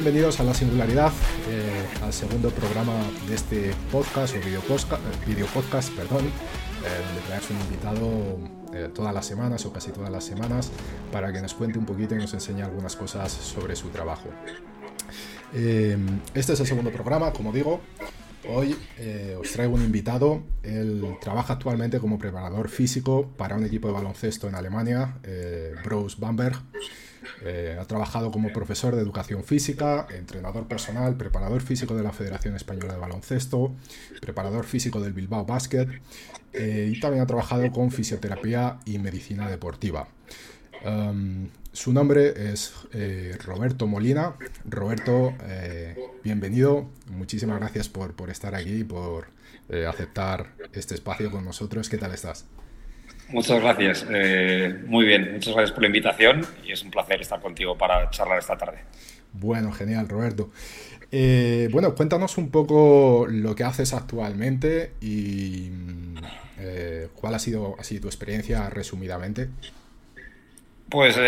Bienvenidos a La Singularidad, eh, al segundo programa de este podcast o video podcast, video podcast perdón, eh, un invitado eh, todas las semanas o casi todas las semanas para que nos cuente un poquito y nos enseñe algunas cosas sobre su trabajo. este es el segundo programa, como digo. Hoy os traigo un invitado. Él trabaja actualmente como preparador físico para un equipo de baloncesto en Alemania, Bruce Bamberg. Eh, ha trabajado como profesor de educación física, entrenador personal, preparador físico de la Federación Española de Baloncesto, preparador físico del Bilbao Basket eh, y también ha trabajado con fisioterapia y medicina deportiva. Um, su nombre es eh, Roberto Molina. Roberto, bienvenido. Muchísimas gracias por, por estar aquí y por aceptar este espacio con nosotros. ¿Qué tal estás? Muchas gracias. Eh, muy bien, muchas gracias por la invitación y es un placer estar contigo para charlar esta tarde. Bueno, genial, Roberto. Eh, bueno, cuéntanos un poco lo que haces actualmente y eh, cuál ha sido así tu experiencia resumidamente. Pues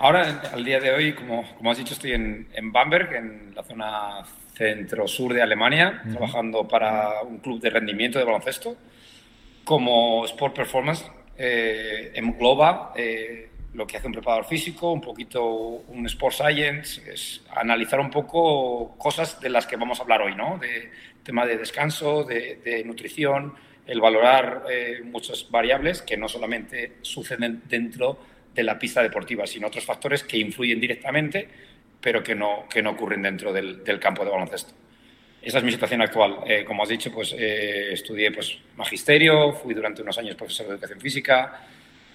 ahora, al día de hoy, como, como has dicho, estoy en, en Bamberg, en la zona centro-sur de Alemania, trabajando para un club de rendimiento de baloncesto como Sport Performance eh, engloba eh, lo que hace un preparador físico, un poquito un Sport Science, es analizar un poco cosas de las que vamos a hablar hoy, ¿no? De tema de descanso, de, nutrición, el valorar eh, muchas variables que no solamente suceden dentro de la pista deportiva, sino otros factores que influyen directamente, pero que no, que no ocurren dentro del, del campo de baloncesto. Esa es mi situación actual. Eh, como has dicho, pues eh, estudié pues, magisterio, fui durante unos años profesor de educación física,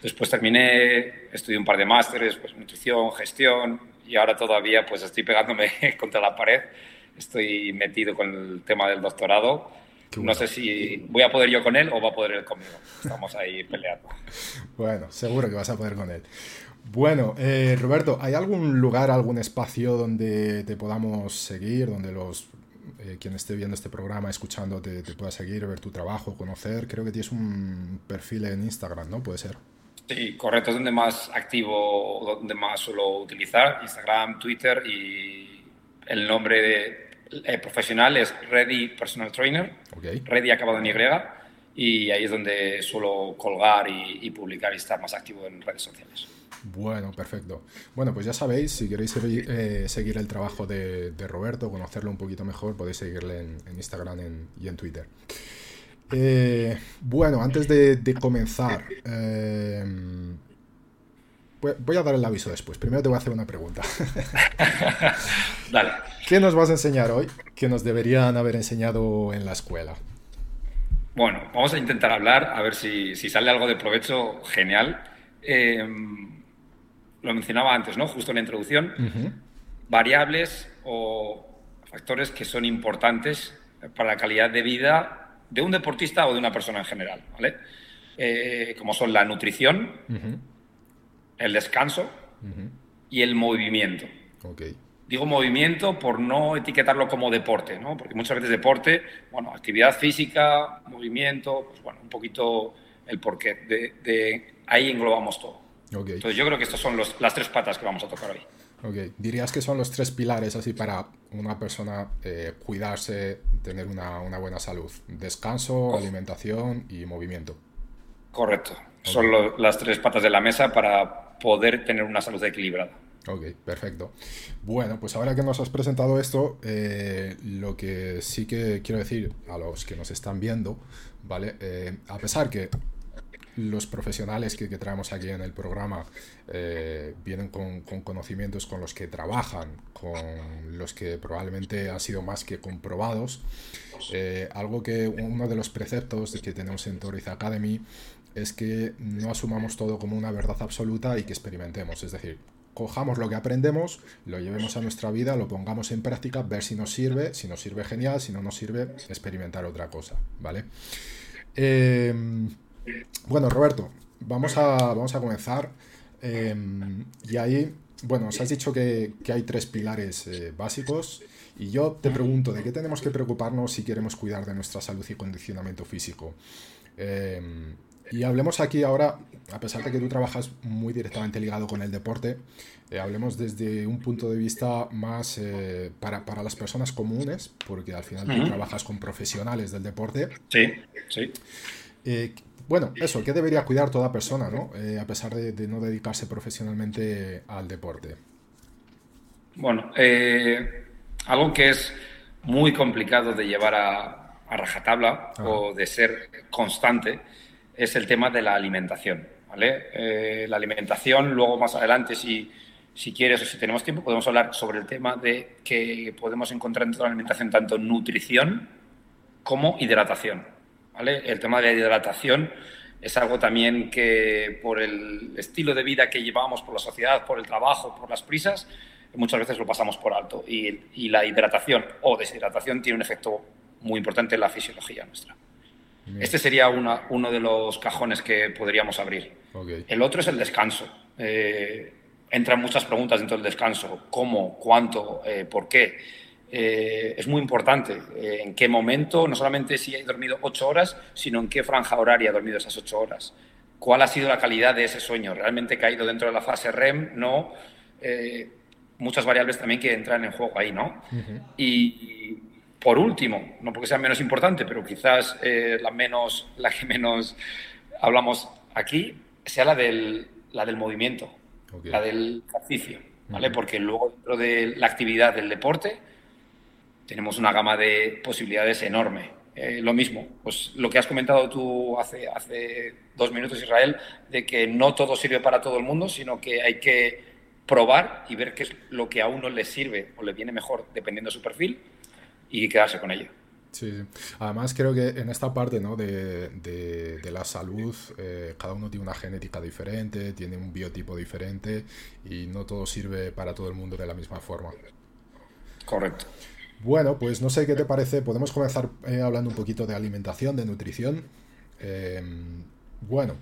después terminé, estudié un par de másteres, pues nutrición, gestión, y ahora todavía pues estoy pegándome contra la pared. Estoy metido con el tema del doctorado. No sé si voy a poder yo con él o va a poder él conmigo. Estamos ahí peleando. bueno, seguro que vas a poder con él. Bueno, eh, Roberto, ¿hay algún lugar, algún espacio donde te podamos seguir, donde los eh, quien esté viendo este programa, escuchando, te, pueda seguir, ver tu trabajo, conocer. Creo que tienes un perfil en Instagram, ¿no? Puede ser. Sí, correcto, es donde más activo, donde más suelo utilizar, Instagram, Twitter y el nombre eh, profesional es Ready Personal Trainer, okay. Ready acabado en Y, y ahí es donde suelo colgar y, y publicar y estar más activo en redes sociales. Bueno, perfecto. Bueno, pues ya sabéis, si queréis eh, seguir el trabajo de, Roberto, conocerlo un poquito mejor, podéis seguirle en, Instagram y en Twitter. Eh, bueno, antes de, comenzar, eh, voy a dar el aviso después. Primero te voy a hacer una pregunta. Dale. ¿Qué nos vas a enseñar hoy que nos deberían haber enseñado en la escuela? Bueno, vamos a intentar hablar, a ver si, sale algo de provecho genial lo mencionaba antes, ¿no? Justo en la introducción, variables o factores que son importantes para la calidad de vida de un deportista o de una persona en general, ¿vale? Eh, como son la nutrición, el descanso y el movimiento. Digo movimiento por no etiquetarlo como deporte, ¿no? Porque muchas veces deporte, bueno, actividad física, movimiento, pues bueno, un poquito el porqué. de ahí englobamos todo. Entonces yo creo que estas son las tres patas que vamos a tocar hoy. Ok, dirías que son los tres pilares así para una persona eh, cuidarse, tener una, buena salud. Descanso, alimentación y movimiento. Correcto. Son las tres patas de la mesa para poder tener una salud equilibrada. Ok, perfecto. Bueno, pues ahora que nos has presentado esto, eh, lo que sí que quiero decir a los que nos están viendo, ¿vale? Eh, a pesar que los profesionales que, traemos aquí en el programa eh, vienen con, conocimientos con los que trabajan, con los que probablemente han sido más que comprobados. Eh, algo que uno de los preceptos que tenemos en Toriz Academy es que no asumamos todo como una verdad absoluta y que experimentemos. Es decir, cojamos lo que aprendemos, lo llevemos a nuestra vida, lo pongamos en práctica, ver si nos sirve, si nos sirve genial, si no nos sirve, experimentar otra cosa, ¿vale? Eh, bueno, Roberto, vamos a, vamos a comenzar. Eh, y ahí, bueno, os has dicho que, hay tres pilares eh, básicos. Y yo te pregunto, ¿de qué tenemos que preocuparnos si queremos cuidar de nuestra salud y condicionamiento físico? y hablemos aquí ahora, a pesar de que tú trabajas muy directamente ligado con el deporte, hablemos desde un punto de vista más para, las personas comunes, porque al final tú trabajas con profesionales del deporte. Sí, sí. Bueno, eso, ¿qué debería cuidar toda persona, ¿no? Eh, a pesar de, no dedicarse profesionalmente al deporte. Bueno, eh, algo que es muy complicado de llevar a, rajatabla o de ser constante es el tema de la alimentación, ¿vale? Eh, la alimentación, luego más adelante, si, si quieres o si tenemos tiempo, podemos hablar sobre el tema de que podemos encontrar en toda la alimentación tanto nutrición como hidratación. El tema de la hidratación es algo también que por el estilo de vida que llevamos, por la sociedad, por el trabajo, por las prisas, muchas veces lo pasamos por alto. Y, la hidratación o deshidratación tiene un efecto muy importante en la fisiología nuestra. Este sería uno de los cajones que podríamos abrir. El otro es el descanso. Eh, entran muchas preguntas dentro del descanso. ¿Cómo? ¿Cuánto? Eh, ¿Por qué? Eh, es muy importante eh, en qué momento, no solamente si he dormido ocho horas, sino en qué franja horaria he dormido esas ocho horas. ¿Cuál ha sido la calidad de ese sueño? ¿Realmente he caído dentro de la fase REM? No. Eh, muchas variables también que entran en juego ahí, ¿no? y, por último, no porque sea menos importante, pero quizás la, menos, la que menos hablamos aquí, sea la del, la del movimiento, la del ejercicio, ¿vale? Porque luego dentro de la actividad del deporte, tenemos una gama de posibilidades enorme. Eh, lo mismo, pues lo que has comentado tú hace, hace dos minutos, Israel, de que no todo sirve para todo el mundo, sino que hay que probar y ver qué es lo que a uno le sirve o le viene mejor dependiendo de su perfil y quedarse con ello. Sí, además creo que en esta parte ¿no? de, de, la salud, eh, cada uno tiene una genética diferente, tiene un biotipo diferente y no todo sirve para todo el mundo de la misma forma. Correcto. Bueno, pues no sé qué te parece. Podemos comenzar eh, hablando un poquito de alimentación, de nutrición. Em, bueno,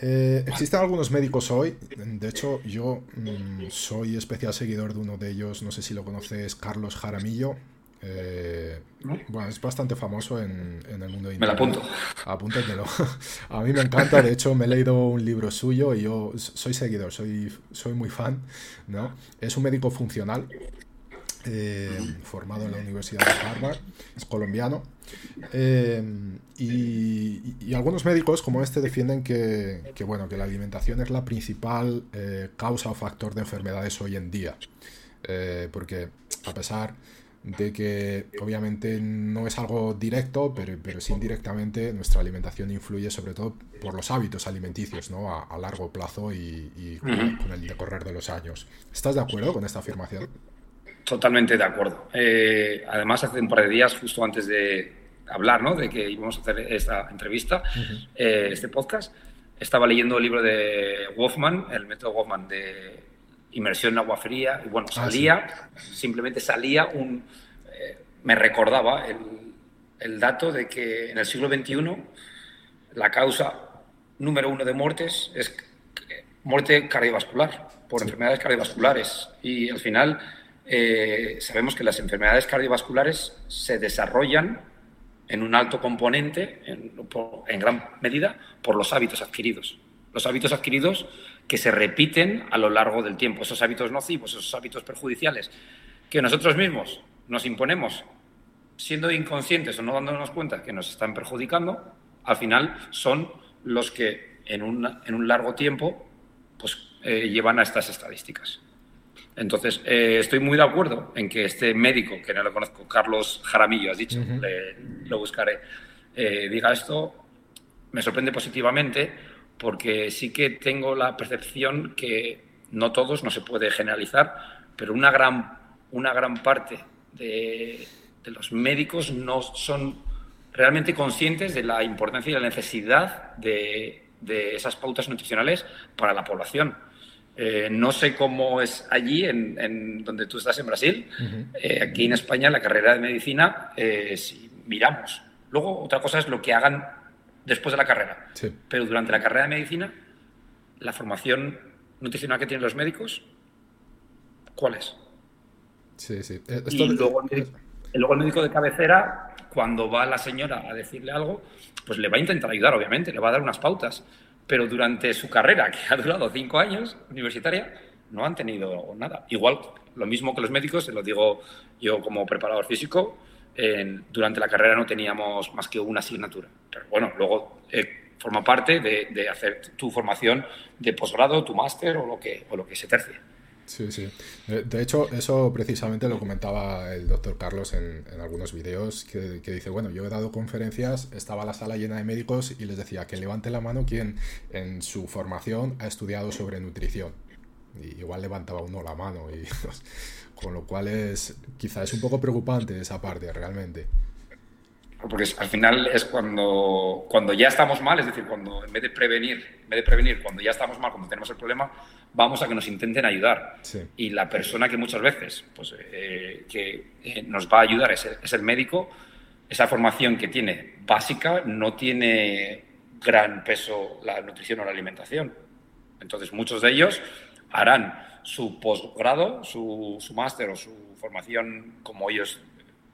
eh, existen algunos médicos hoy. De hecho, yo mm, soy especial seguidor de uno de ellos. No sé si lo conoces, Carlos Jaramillo. Eh, bueno, es bastante famoso en, el mundo Me lo apunto. Apúntatelo. A mí me encanta, de hecho me he leído un libro suyo y yo soy seguidor, soy, soy muy fan. ¿no? Es un médico funcional, eh, formado en la Universidad de Harvard, es colombiano. Eh, y, algunos médicos como este defienden que, bueno, que la alimentación es la principal eh, causa o factor de enfermedades hoy en día. porque a pesar de que obviamente no es algo directo, pero, pero sí indirectamente nuestra alimentación influye sobre todo por los hábitos alimenticios ¿no? a, largo plazo y, con el decorrer de los años. ¿Estás de acuerdo con esta afirmación? Totalmente de acuerdo. Eh, además, hace un par de días, justo antes de hablar, ¿no? De que íbamos a hacer esta entrevista, eh, este podcast, estaba leyendo el libro de Wolfman, el método Wolfman de inmersión en agua fría, y bueno, ah, salía, simplemente salía un... Eh, me recordaba el, el dato de que en el siglo XXI la causa número uno de muertes es muerte cardiovascular, por enfermedades cardiovasculares. Y al final eh, sabemos que las enfermedades cardiovasculares se desarrollan en un alto componente, en, gran medida, por los hábitos adquiridos. Los hábitos adquiridos que se repiten a lo largo del tiempo. Esos hábitos nocivos, esos hábitos perjudiciales que nosotros mismos nos imponemos siendo inconscientes o no dándonos cuenta que nos están perjudicando, al final son los que en un, largo tiempo pues, eh, llevan a estas estadísticas. Entonces, eh, estoy muy de acuerdo en que este médico, que no lo conozco, Carlos Jaramillo, has dicho, lo buscaré, eh, diga esto. me sorprende positivamente porque sí que tengo la percepción que no todos, no se puede generalizar, pero una gran, una gran parte de, los médicos no son realmente conscientes de la importancia y la necesidad de, esas pautas nutricionales para la población. Eh, no sé cómo es allí, en, donde tú estás en Brasil. Eh, aquí en España, la carrera de medicina, eh, si miramos. Luego, otra cosa es lo que hagan después de la carrera. Pero durante la carrera de medicina, la formación nutricional que tienen los médicos, ¿cuál es? Sí, sí. Y luego el, médico, de cabecera, cuando va la señora a decirle algo, pues le va a intentar ayudar, obviamente, le va a dar unas pautas. Pero durante su carrera, que ha durado cinco años, universitaria, no han tenido nada. Igual, lo mismo que los médicos, se lo digo yo como preparador físico, durante la carrera no teníamos más que una asignatura. Pero bueno, luego eh, forma parte de, hacer tu formación de posgrado, tu máster o lo que, o lo que se tercie. Sí, sí. De hecho, eso precisamente lo comentaba el doctor Carlos en, algunos vídeos, que, dice, bueno, yo he dado conferencias, estaba la sala llena de médicos y les decía que levante la mano quien en su formación ha estudiado sobre nutrición. Y igual levantaba uno la mano y con lo cual es quizá es un poco preocupante esa parte realmente. Porque al final es cuando, cuando ya estamos mal, es decir, cuando en vez de prevenir, en vez de prevenir, cuando ya estamos mal, cuando tenemos el problema, vamos a que nos intenten ayudar. Y la persona que muchas veces pues, eh, que eh, nos va a ayudar es, es el médico, esa formación que tiene básica no tiene gran peso la nutrición o la alimentación. Entonces, muchos de ellos harán su posgrado, su, su máster o su formación como ellos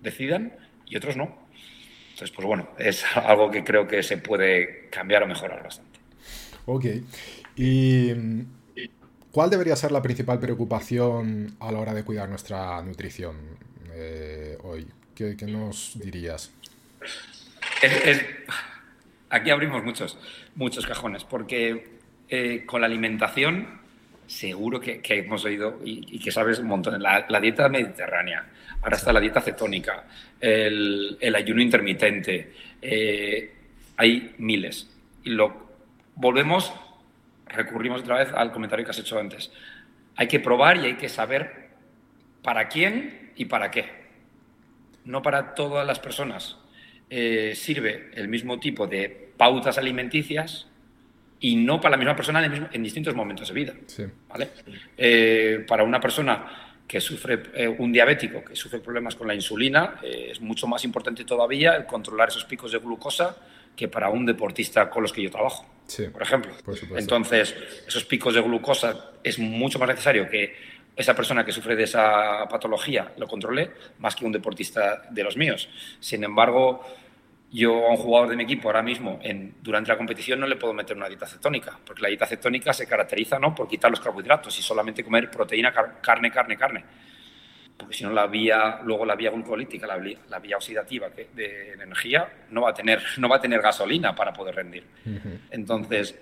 decidan y otros no. Entonces, pues bueno, es algo que creo que se puede cambiar o mejorar bastante. Ok. ¿Y cuál debería ser la principal preocupación a la hora de cuidar nuestra nutrición eh, hoy? ¿Qué, nos dirías? aquí abrimos muchos, muchos cajones, porque eh, con la alimentación seguro que, hemos oído y, que sabes un montón. La, la dieta mediterránea, ahora está la dieta cetónica, el, ayuno intermitente, eh, hay miles. Y lo volvemos, recurrimos otra vez al comentario que has hecho antes. Hay que probar y hay que saber para quién y para qué. No para todas las personas. Eh, sirve el mismo tipo de pautas alimenticias y no para la misma persona en, distintos momentos de vida. ¿vale? Eh, para una persona que sufre, eh, un diabético que sufre problemas con la insulina, eh, es mucho más importante todavía el controlar esos picos de glucosa que para un deportista con los que yo trabajo, por ejemplo. Entonces, esos picos de glucosa es mucho más necesario que esa persona que sufre de esa patología lo controle más que un deportista de los míos. Sin embargo, yo a un jugador de mi equipo ahora mismo, en, durante la competición, no le puedo meter una dieta cetónica, porque la dieta cetónica se caracteriza ¿no? por quitar los carbohidratos y solamente comer proteína, carne, carne, carne. Porque si no, la vía, luego la vía glucolítica, la, la vía oxidativa de energía, no va, a tener, no va a tener gasolina para poder rendir. Entonces,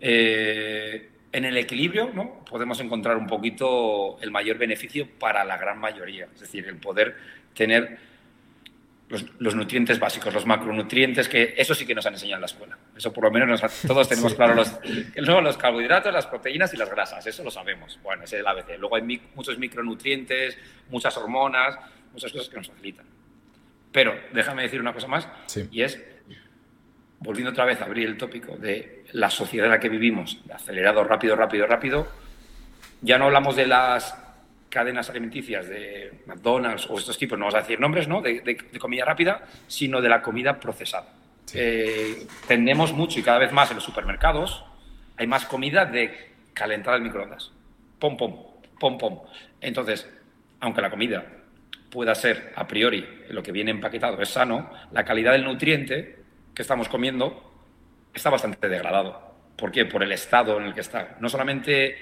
eh, en el equilibrio ¿no? podemos encontrar un poquito el mayor beneficio para la gran mayoría. Es decir, el poder tener los, nutrientes básicos, los macronutrientes, que eso sí que nos han enseñado en la escuela. Eso por lo menos todos tenemos claro los, los carbohidratos, las proteínas y las grasas, eso lo sabemos. Bueno, ese es el ABC. Luego hay muchos micronutrientes, muchas hormonas, muchas cosas que nos facilitan. Pero déjame decir una cosa más, y es, volviendo otra vez a abrir el tópico de la sociedad en la que vivimos, acelerado, rápido, rápido, rápido, ya no hablamos de las cadenas alimenticias de McDonald's o estos tipos, no vamos a decir nombres, ¿no? de, comida rápida, sino de la comida procesada. Eh, tendemos mucho y cada vez más en los supermercados hay más comida de calentar al microondas. Pom, pom, pom, pom. Entonces, aunque la comida pueda ser a priori lo que viene empaquetado es sano, la calidad del nutriente que estamos comiendo está bastante degradado. ¿Por qué? Por el estado en el que está. No solamente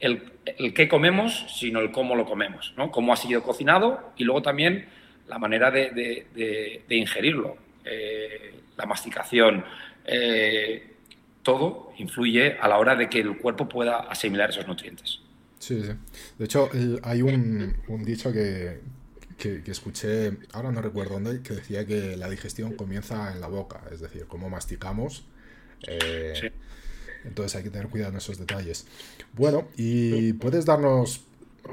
el, el qué comemos, sino el cómo lo comemos, ¿no? Cómo ha sido cocinado y luego también la manera de, ingerirlo, eh, la masticación, eh, todo influye a la hora de que el cuerpo pueda asimilar esos nutrientes. Sí, sí. De hecho, hay un, dicho que, que, escuché, ahora no recuerdo dónde, que decía que la digestión comienza en la boca, es decir, cómo masticamos Eh, entonces hay que tener cuidado en esos detalles. Bueno, y puedes darnos,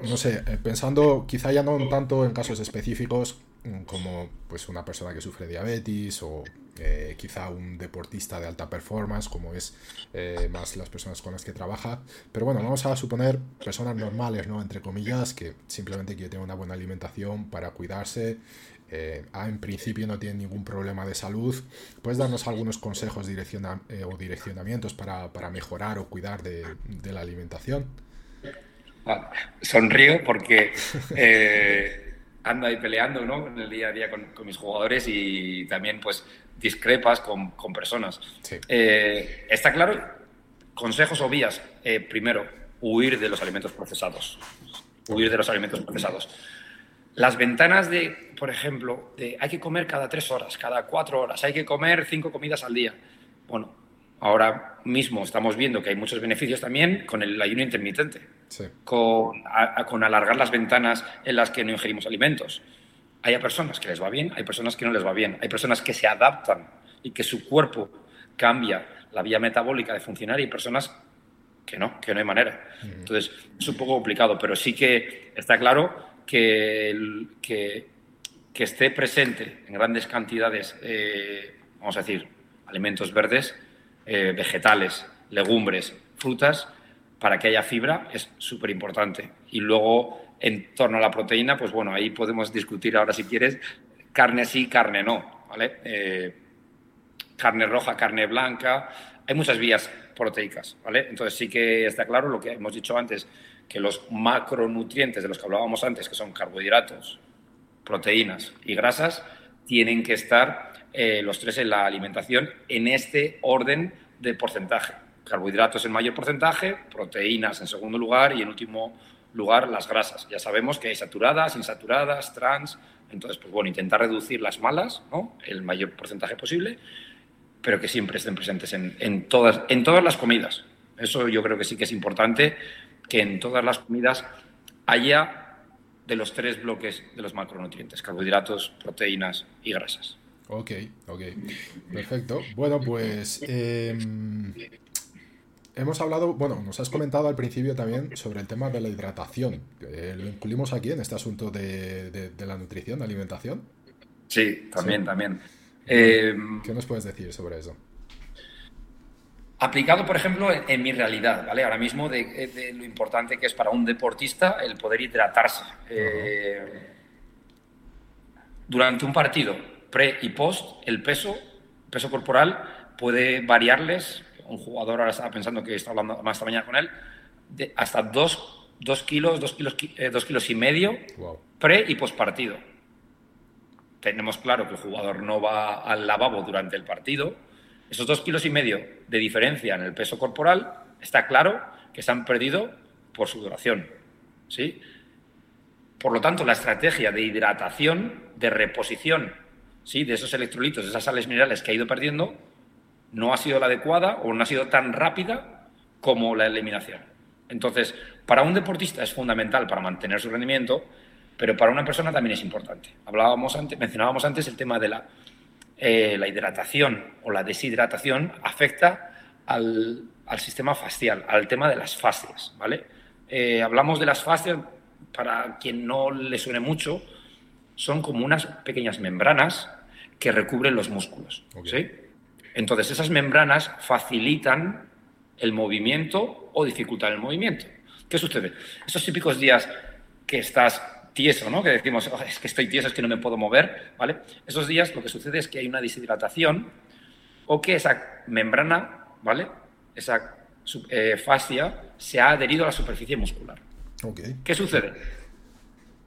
no sé, eh, pensando quizá ya no tanto en casos específicos mm, como pues una persona que sufre diabetes o eh, quizá un deportista de alta performance, como es eh, más las personas con las que trabaja. Pero bueno, vamos a suponer personas normales, ¿no? Entre comillas, que simplemente quieren tener una buena alimentación para cuidarse. Eh, en principio no tienen ningún problema de salud. ¿Puedes darnos algunos consejos o direccionamientos para, mejorar o cuidar de, la alimentación? Ah, sonrío porque ando ahí peleando ¿no? en el día a día con, con, mis jugadores y también pues discrepas con, con personas. Eh, está claro, consejos o vías. Eh, primero, huir de los alimentos procesados. Huir de los alimentos procesados. Las ventanas de, por ejemplo, de hay que comer cada tres horas, cada cuatro horas, hay que comer cinco comidas al día. Bueno, ahora mismo estamos viendo que hay muchos beneficios también con el ayuno intermitente, con, con alargar las ventanas en las que no ingerimos alimentos. Hay personas que les va bien, hay personas que no les va bien, hay personas que se adaptan y que su cuerpo cambia la vía metabólica de funcionar y hay personas que no, que no hay manera. Entonces, es un poco complicado, pero sí que está claro que, que, que esté presente en grandes cantidades, eh, vamos a decir, alimentos verdes, eh, vegetales, legumbres, frutas, para que haya fibra es súper importante. Y luego en torno a la proteína, pues bueno, ahí podemos discutir ahora si quieres, carne sí, carne no, ¿vale? Eh, carne roja, carne blanca, hay muchas vías proteicas, ¿vale? Entonces sí que está claro lo que hemos dicho antes, que los macronutrientes de los que hablábamos antes, que son carbohidratos, proteínas y grasas, tienen que estar eh, los tres en la alimentación en este orden de porcentaje. Carbohidratos en mayor porcentaje, proteínas en segundo lugar y en último lugar las grasas. Ya sabemos que hay saturadas, insaturadas, trans. Entonces, pues bueno, intentar reducir las malas, ¿no? El mayor porcentaje posible, pero que siempre estén presentes en, todas, en todas las comidas. Eso yo creo que sí que es importante, que en todas las comidas haya de los tres bloques de los macronutrientes, carbohidratos, proteínas y grasas. Ok, ok. Perfecto. Bueno, pues em, hemos hablado, bueno, nos has comentado al principio también sobre el tema de la hidratación. ¿Lo incluimos aquí en este asunto de, la nutrición, de alimentación? Sí, también, también. ¿Qué nos puedes decir sobre eso? Aplicado, por ejemplo, en, mi realidad, ¿vale? Ahora mismo de, lo importante que es para un deportista el poder hidratarse. Eh, durante un partido, pre y post, el peso, peso corporal, puede variarles un jugador ahora estaba pensando que está hablando más esta mañana con él, de hasta dos, kilos, dos kilos, eh, dos kilos y medio pre y post partido. Tenemos claro que el jugador no va al lavabo durante el partido. Esos dos kilos y medio de diferencia en el peso corporal está claro que se han perdido por su duración. ¿sí? Por lo tanto, la estrategia de hidratación, de reposición ¿sí? de esos electrolitos, de esas sales minerales que ha ido perdiendo, no ha sido la adecuada o no ha sido tan rápida como la eliminación. Entonces, para un deportista es fundamental para mantener su rendimiento, pero para una persona también es importante. Hablábamos antes, mencionábamos antes el tema de la, eh, la hidratación o la deshidratación afecta al, sistema facial, al tema de las fascias, ¿vale? Eh, hablamos de las fascias, para quien no le suene mucho, son como unas pequeñas membranas que recubren los músculos, ¿sí? Entonces, esas membranas facilitan el movimiento o dificultan el movimiento. ¿Qué sucede? Esos típicos días que estás tieso, ¿no? Que decimos, oh, es que estoy tieso, es que no me puedo mover, ¿vale? Esos días lo que sucede es que hay una deshidratación o que esa membrana, ¿vale? Esa eh, fascia se ha adherido a la superficie muscular. ¿Qué sucede?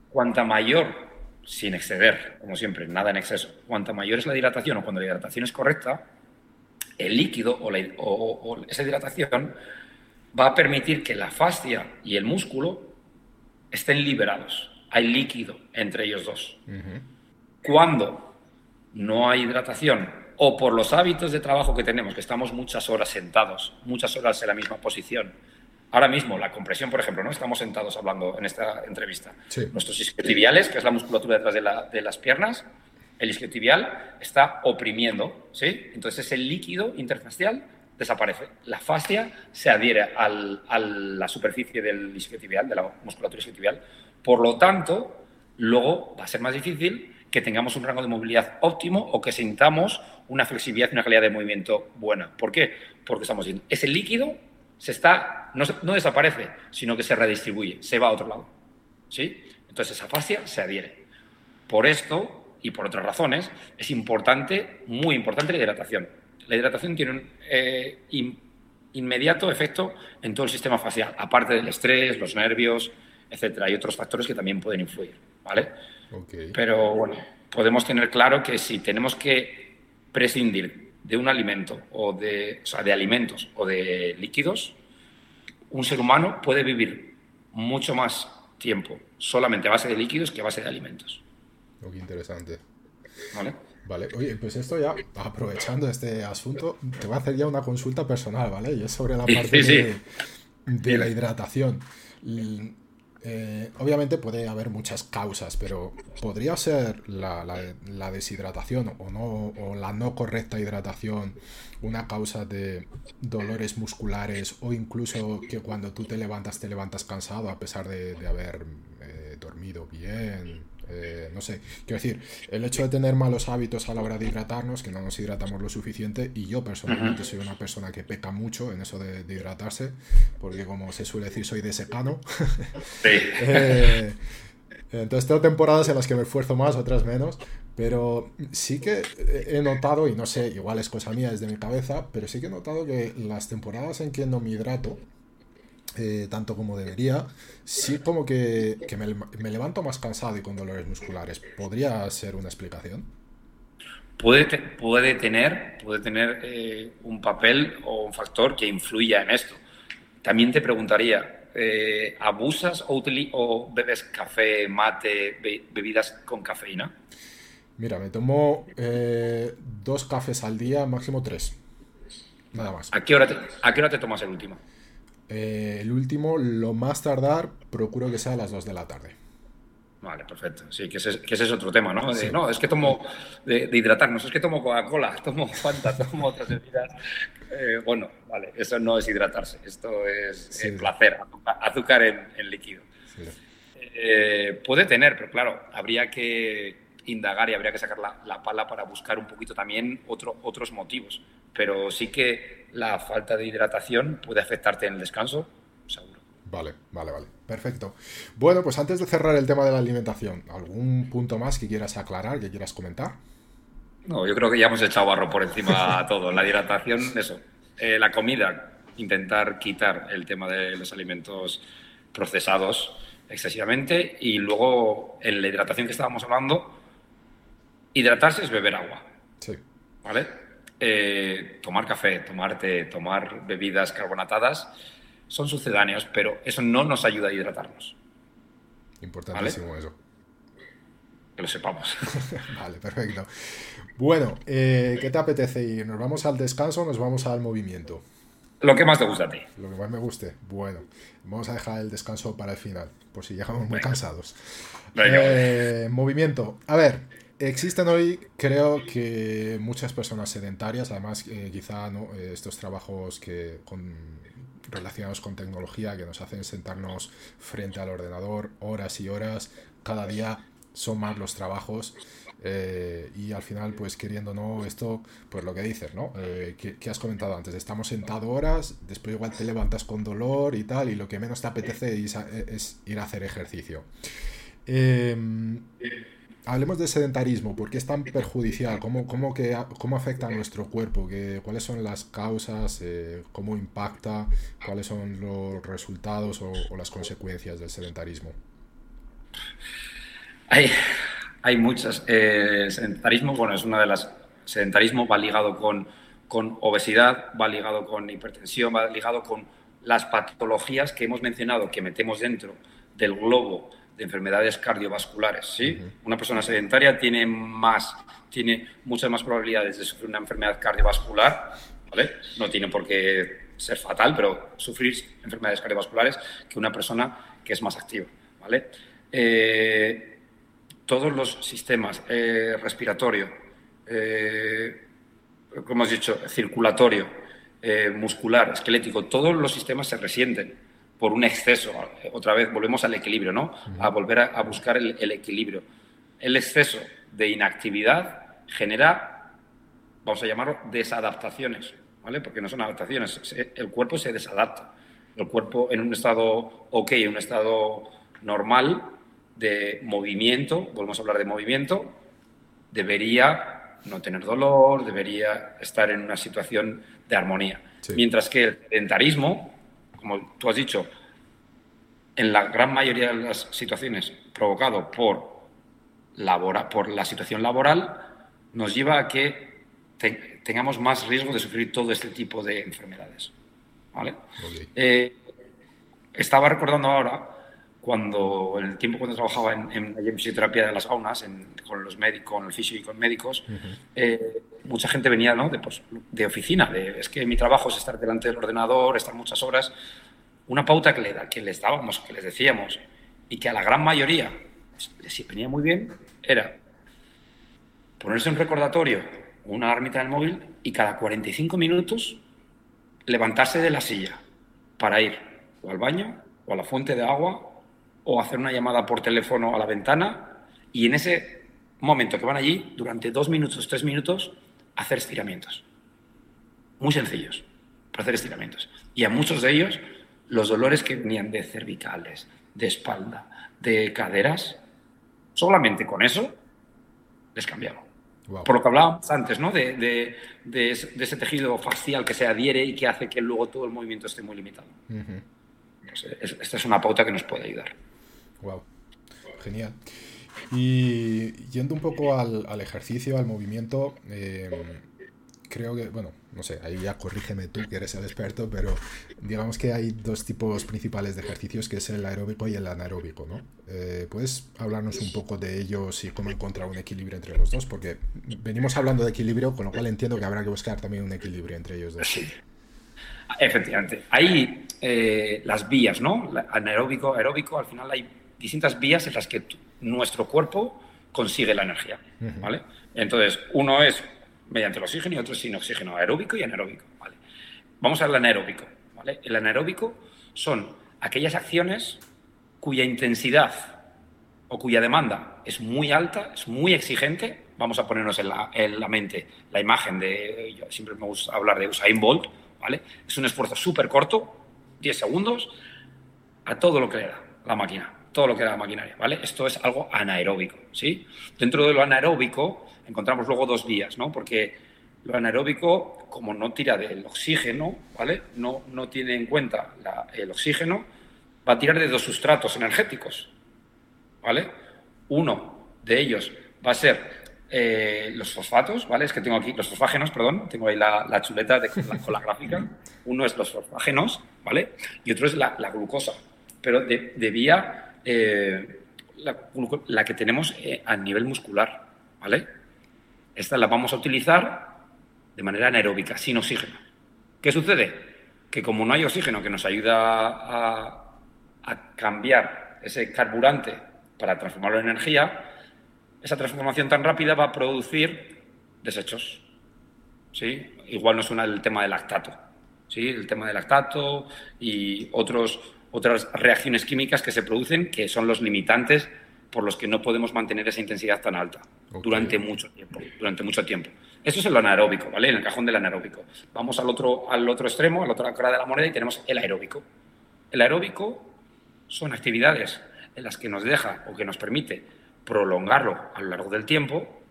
Cuanta mayor, sin exceder, como siempre, nada en exceso, cuanta mayor es la hidratación o cuando la hidratación es correcta, el líquido o, esa hidratación va a permitir que la fascia y el músculo estén liberados. Hay líquido entre ellos dos. Cuando no hay hidratación o por los hábitos de trabajo que tenemos, que estamos muchas horas sentados, muchas horas en la misma posición. Ahora mismo, la compresión, por ejemplo, ¿no? Estamos sentados hablando en esta entrevista. Nuestros isquiotibiales, que es la musculatura detrás de, de las piernas, el isquiotibial está oprimiendo, ¿sí? Entonces ese líquido interfacial desaparece. La fascia se adhiere a la superficie del isquiotibial, de la musculatura isquiotibial. Por lo tanto, luego va a ser más difícil que tengamos un rango de movilidad óptimo o que sintamos una flexibilidad y una calidad de movimiento buena. ¿Por qué? Porque estamos viendo, ese líquido se está, no, no, desaparece, sino que se redistribuye, se va a otro lado. ¿sí? Entonces esa fascia se adhiere. Por esto y por otras razones es importante, muy importante la hidratación. La hidratación tiene un eh, inmediato efecto en todo el sistema facial, aparte del estrés, los nervios, etcétera. Hay otros factores que también pueden influir, ¿vale? Pero bueno, podemos tener claro que si tenemos que prescindir de un alimento o de, o sea, de alimentos o de líquidos, un ser humano puede vivir mucho más tiempo solamente a base de líquidos que a base de alimentos. Oh, qué interesante. Vale. Vale, oye, pues esto ya, aprovechando este asunto, te voy a hacer ya una consulta personal, ¿vale? Y es sobre la parte De, de, la hidratación. Eh, obviamente puede haber muchas causas, pero ¿podría ser la, deshidratación o, no, o la no correcta hidratación una causa de dolores musculares o incluso que cuando tú te levantas te levantas cansado a pesar de, haber eh, dormido bien? Eh, no sé, quiero decir, el hecho de tener malos hábitos a la hora de hidratarnos, que no nos hidratamos lo suficiente, y yo personalmente soy una persona que peca mucho en eso de, hidratarse, porque como se suele decir, soy de secano. Eh, entonces tengo temporadas en las que me esfuerzo más, otras menos, pero sí que he notado, y no sé, igual es cosa mía desde mi cabeza, pero sí que he notado que las temporadas en que no me hidrato, eh, tanto como debería, sí como que, me, levanto más cansado y con dolores musculares. ¿Podría ser una explicación? Puede, puede tener, puede tener eh, un papel o un factor que influya en esto. También te preguntaría, eh, ¿abusas o, o, bebes café, mate, bebidas con cafeína? Mira, me tomo dos cafés al día, máximo tres. Nada más. ¿A qué hora a qué hora te tomas el último? Eh, el último, lo más tardar, procuro que sea a las 2 de la tarde. Vale, perfecto. Sí, que ese, que ese es otro tema, ¿no? no, es que tomo de, hidratarnos, es que tomo Coca-Cola, tomo Fanta, tomo otras bebidas. Eh, bueno, vale, eso no es hidratarse, esto es eh, placer, azúcar, en, líquido. puede tener, pero claro, habría que indagar y habría que sacar la, pala para buscar un poquito también otro, otros motivos. Pero sí que la falta de hidratación puede afectarte en el descanso, seguro. Vale, vale, vale. Perfecto. Bueno, pues antes de cerrar el tema de la alimentación, ¿algún punto más que quieras aclarar, que quieras comentar? No, yo creo que ya hemos echado barro por encima a todo. La hidratación, eso. Eh, la comida, intentar quitar el tema de los alimentos procesados excesivamente y luego en la hidratación que estábamos hablando, Hidratarse es beber agua. Sí. ¿Vale? Eh, tomar café, tomar té, tomar bebidas carbonatadas son sucedáneos, pero eso no nos ayuda a hidratarnos. Importantísimo eso. Que lo sepamos. vale, perfecto. Bueno, eh, ¿qué te apetece ir? ¿Nos vamos al descanso o nos vamos al movimiento? Lo que más te gusta a ti. Lo que más me guste. Bueno, vamos a dejar el descanso para el final, por si llegamos muy cansados. Eh, movimiento. A ver, Existen hoy, creo que muchas personas sedentarias, además eh, quizá ¿no? Eh, estos trabajos que con, relacionados con tecnología que nos hacen sentarnos frente al ordenador horas y horas, cada día son más los trabajos eh, y al final pues queriendo no esto pues lo que dices no que, has comentado antes estamos sentados horas después igual te levantas con dolor y tal y lo que menos te apetece es, es ir a hacer ejercicio. Eh, hablemos de sedentarismo, ¿por qué es tan perjudicial? ¿Cómo, cómo, que, cómo afecta a nuestro cuerpo? ¿Qué, ¿Cuáles son las causas? Eh, ¿Cómo impacta? ¿Cuáles son los resultados o, las consecuencias del sedentarismo? Hay, hay muchas. Eh, el sedentarismo, bueno, es una de las... Sedentarismo va ligado con, con obesidad, va ligado con hipertensión, va ligado con las patologías que hemos mencionado, que metemos dentro del globo de enfermedades cardiovasculares. ¿sí? Una persona sedentaria tiene, más, tiene muchas más probabilidades de sufrir una enfermedad cardiovascular, ¿vale? no tiene por qué ser fatal, pero sufrir enfermedades cardiovasculares que una persona que es más activa. ¿vale? Eh, todos los sistemas, eh, respiratorio, eh, como hemos dicho, circulatorio, eh, muscular, esquelético, todos los sistemas se resienten por un exceso. Otra vez volvemos al equilibrio, ¿no? A volver a, buscar el, equilibrio. El exceso de inactividad genera, vamos a llamarlo, desadaptaciones, ¿vale? Porque no son adaptaciones, el cuerpo se desadapta. El cuerpo en un estado ok, en un estado normal de movimiento, volvemos a hablar de movimiento, debería no tener dolor, debería estar en una situación de armonía. Mientras que el sedentarismo, como tú has dicho, en la gran mayoría de las situaciones provocado por, por la situación laboral, nos lleva a que tengamos más riesgo de sufrir todo este tipo de enfermedades. ¿vale? Eh, estaba recordando ahora cuando el tiempo cuando trabajaba en, la fisioterapia de las aunas, con los médicos, con el fisio y con médicos, eh, mucha gente venía ¿no? de, pues, de, oficina, de, es que mi trabajo es estar delante del ordenador, estar muchas horas. Una pauta que, le, que les dábamos, que les decíamos, y que a la gran mayoría les venía muy bien, era ponerse un recordatorio, una alarmita en el móvil, y cada 45 minutos levantarse de la silla para ir o al baño o a la fuente de agua o hacer una llamada por teléfono a la ventana y en ese momento que van allí, durante dos minutos, tres minutos, hacer estiramientos. Muy sencillos, para hacer estiramientos. Y a muchos de ellos, los dolores que venían de cervicales, de espalda, de caderas, solamente con eso les cambiaba. Por lo que hablábamos antes, ¿no? De, ese tejido facial que se adhiere y que hace que luego todo el movimiento esté muy limitado. esta es una pauta que nos puede ayudar. Wow, genial. Y yendo un poco al, ejercicio, al movimiento, em, creo que, bueno, no sé, ahí ya corrígeme tú que eres el experto, pero digamos que hay dos tipos principales de ejercicios, que es el aeróbico y el anaeróbico, ¿no? Eh, ¿Puedes hablarnos un poco de ellos y cómo encontrar un equilibrio entre los dos? Porque venimos hablando de equilibrio, con lo cual entiendo que habrá que buscar también un equilibrio entre ellos dos. Sí. Efectivamente. Hay eh, las vías, ¿no? Anaeróbico, aeróbico, al final hay distintas vías en las que nuestro cuerpo consigue la energía, ¿vale? Entonces, uno es mediante el oxígeno y otro sin oxígeno, aeróbico y anaeróbico, ¿vale? Vamos al anaeróbico, ¿vale? El anaeróbico son aquellas acciones cuya intensidad o cuya demanda es muy alta, es muy exigente. Vamos a ponernos en la, en la mente la imagen de, yo siempre me gusta hablar de Usain Bolt, ¿vale? Es un esfuerzo súper corto, 10 segundos, a todo lo que le da la máquina todo lo que era la maquinaria, ¿vale? Esto es algo anaeróbico, ¿sí? Dentro de lo anaeróbico encontramos luego dos vías, ¿no? Porque lo anaeróbico, como no tira del oxígeno, ¿vale? No, no tiene en cuenta el oxígeno, va a tirar de dos sustratos energéticos, ¿vale? Uno de ellos va a ser eh, los fosfatos, ¿vale? Es que tengo aquí los fosfágenos, perdón, tengo ahí la, chuleta de, con, la, gráfica. Uno es los fosfágenos, ¿vale? Y otro es la, glucosa, pero de, de vía eh, la, que tenemos eh, a nivel muscular, ¿vale? Esta la vamos a utilizar de manera anaeróbica, sin oxígeno. ¿Qué sucede? Que como no hay oxígeno que nos ayuda a, cambiar ese carburante para transformarlo en energía, esa transformación tan rápida va a producir desechos. ¿sí? Igual nos suena el tema del lactato. ¿sí? El tema del lactato y otros otras reacciones químicas que se producen que son los limitantes por los que no podemos mantener esa intensidad tan alta durante mucho tiempo. Durante mucho tiempo. Esto es el anaeróbico, ¿vale? En el cajón del anaeróbico. Vamos al otro, al otro extremo, a la otra cara de la moneda y tenemos el aeróbico. El aeróbico son actividades en las que nos deja o que nos permite prolongarlo a lo largo del tiempo,